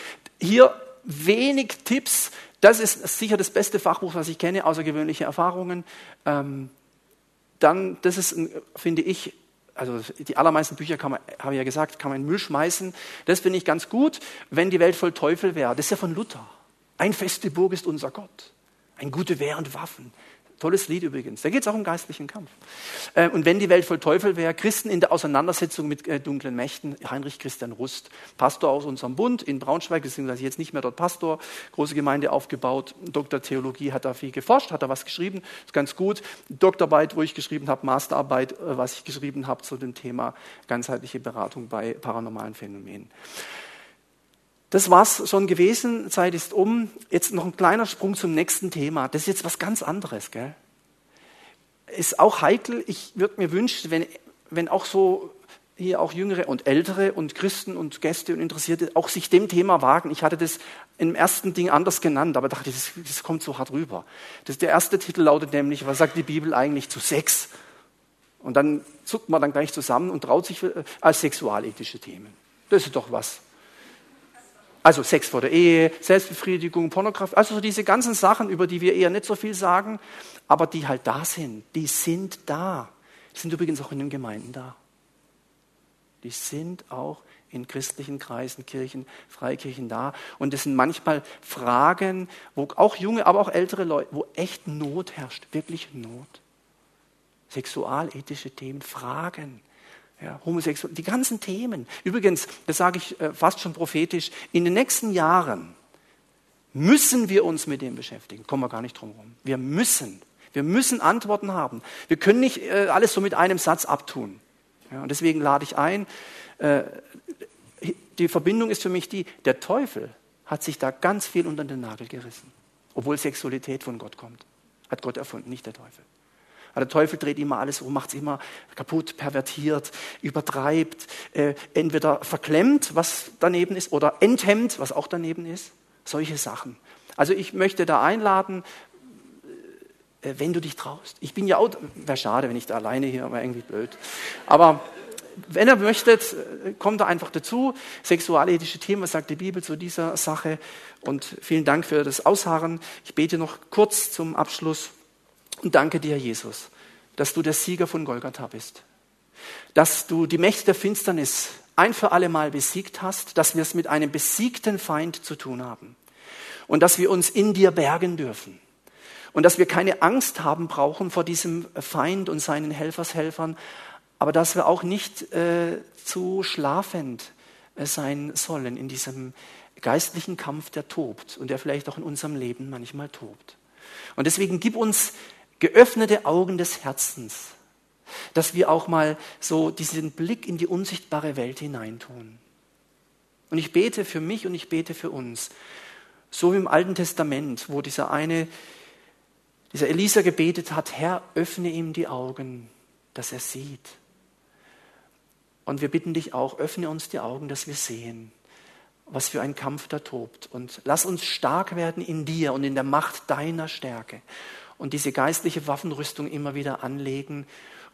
hier wenig Tipps. Das ist sicher das beste Fachbuch, was ich kenne, außergewöhnliche Erfahrungen. Ähm, dann, das ist, finde ich, also die allermeisten Bücher kann man, habe ich ja gesagt, kann man in Müll schmeißen. Das finde ich ganz gut, wenn die Welt voll Teufel wäre. Das ist ja von Luther. Ein feste Burg ist unser Gott. Ein gute Wehr und Waffen. Tolles Lied übrigens. Da geht es auch um geistlichen Kampf. Äh, und wenn die Welt voll Teufel wäre, Christen in der Auseinandersetzung mit äh, dunklen Mächten, Heinrich Christian Rust, Pastor aus unserem Bund in Braunschweig, beziehungsweise jetzt nicht mehr dort Pastor, große Gemeinde aufgebaut, Doktor Theologie, hat da viel geforscht, hat da was geschrieben, ist ganz gut. Doktorarbeit, wo ich geschrieben habe, Masterarbeit, äh, was ich geschrieben habe zu dem Thema ganzheitliche Beratung bei paranormalen Phänomenen. Das war's schon gewesen. Zeit ist um. Jetzt noch ein kleiner Sprung zum nächsten Thema. Das ist jetzt was ganz anderes, gell? Ist auch heikel. Ich würde mir wünschen, wenn, wenn auch so hier auch Jüngere und Ältere und Christen und Gäste und Interessierte auch sich dem Thema wagen. Ich hatte das im ersten Ding anders genannt, aber dachte, das, das kommt so hart rüber. Das, der erste Titel lautet nämlich, was sagt die Bibel eigentlich zu Sex? Und dann zuckt man dann gleich zusammen und traut sich äh, als sexualethische Themen. Das ist doch was. Also Sex vor der Ehe, Selbstbefriedigung, Pornografie, also so diese ganzen Sachen, über die wir eher nicht so viel sagen, aber die halt da sind. Die sind da. Die sind übrigens auch in den Gemeinden da. Die sind auch in christlichen Kreisen, Kirchen, Freikirchen da. Und das sind manchmal Fragen, wo auch junge, aber auch ältere Leute, wo echt Not herrscht, wirklich Not. Sexualethische Themen, Fragen. Ja, Homosexuell, die ganzen Themen. Übrigens, das sage ich äh, fast schon prophetisch, in den nächsten Jahren müssen wir uns mit dem beschäftigen. Kommen wir gar nicht drum herum. Wir müssen. Wir müssen Antworten haben. Wir können nicht äh, alles so mit einem Satz abtun. Ja, und deswegen lade ich ein, äh, die Verbindung ist für mich die, der Teufel hat sich da ganz viel unter den Nagel gerissen. Obwohl Sexualität von Gott kommt. Hat Gott erfunden, nicht der Teufel. Aber der Teufel dreht immer alles um, macht es immer kaputt, pervertiert, übertreibt, äh, entweder verklemmt, was daneben ist, oder enthemmt, was auch daneben ist. Solche Sachen. Also ich möchte da einladen, äh, wenn du dich traust. Ich bin ja auch, wäre schade, wenn ich da alleine hier, aber irgendwie blöd. Aber wenn ihr möchtet, äh, kommt da einfach dazu. Sexualethische Themen, was sagt die Bibel zu dieser Sache? Und vielen Dank für das Ausharren. Ich bete noch kurz zum Abschluss und danke dir, Jesus, dass du der Sieger von Golgatha bist. Dass du die Mächte der Finsternis ein für alle Mal besiegt hast, dass wir es mit einem besiegten Feind zu tun haben und dass wir uns in dir bergen dürfen und dass wir keine Angst haben brauchen vor diesem Feind und seinen Helfershelfern, aber dass wir auch nicht äh, zu schlafend äh, sein sollen in diesem geistlichen Kampf, der tobt und der vielleicht auch in unserem Leben manchmal tobt. Und deswegen gib uns geöffnete Augen des Herzens, dass wir auch mal so diesen Blick in die unsichtbare Welt hineintun. Und ich bete für mich und ich bete für uns, so wie im Alten Testament, wo dieser eine, dieser Elisa gebetet hat, Herr, öffne ihm die Augen, dass er sieht. Und wir bitten dich auch, öffne uns die Augen, dass wir sehen, was für ein Kampf da tobt. Und lass uns stark werden in dir und in der Macht deiner Stärke. Und diese geistliche Waffenrüstung immer wieder anlegen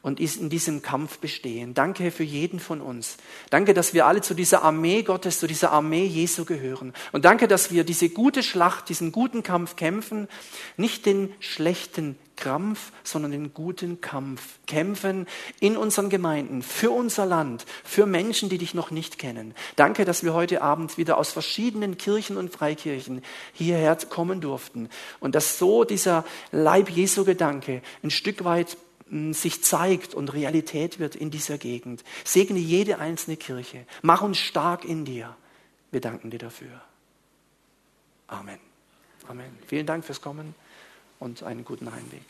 und in diesem Kampf bestehen. Danke für jeden von uns. Danke, dass wir alle zu dieser Armee Gottes, zu dieser Armee Jesu gehören. Und danke, dass wir diese gute Schlacht, diesen guten Kampf kämpfen, nicht den schlechten Krampf, sondern den guten Kampf kämpfen in unseren Gemeinden, für unser Land, für Menschen, die dich noch nicht kennen. Danke, dass wir heute Abend wieder aus verschiedenen Kirchen und Freikirchen hierher kommen durften und dass so dieser Leib Jesu Gedanke ein Stück weit sich zeigt und Realität wird in dieser Gegend. Segne jede einzelne Kirche. Mach uns stark in dir. Wir danken dir dafür. Amen. Amen. Vielen Dank fürs Kommen und einen guten Heimweg.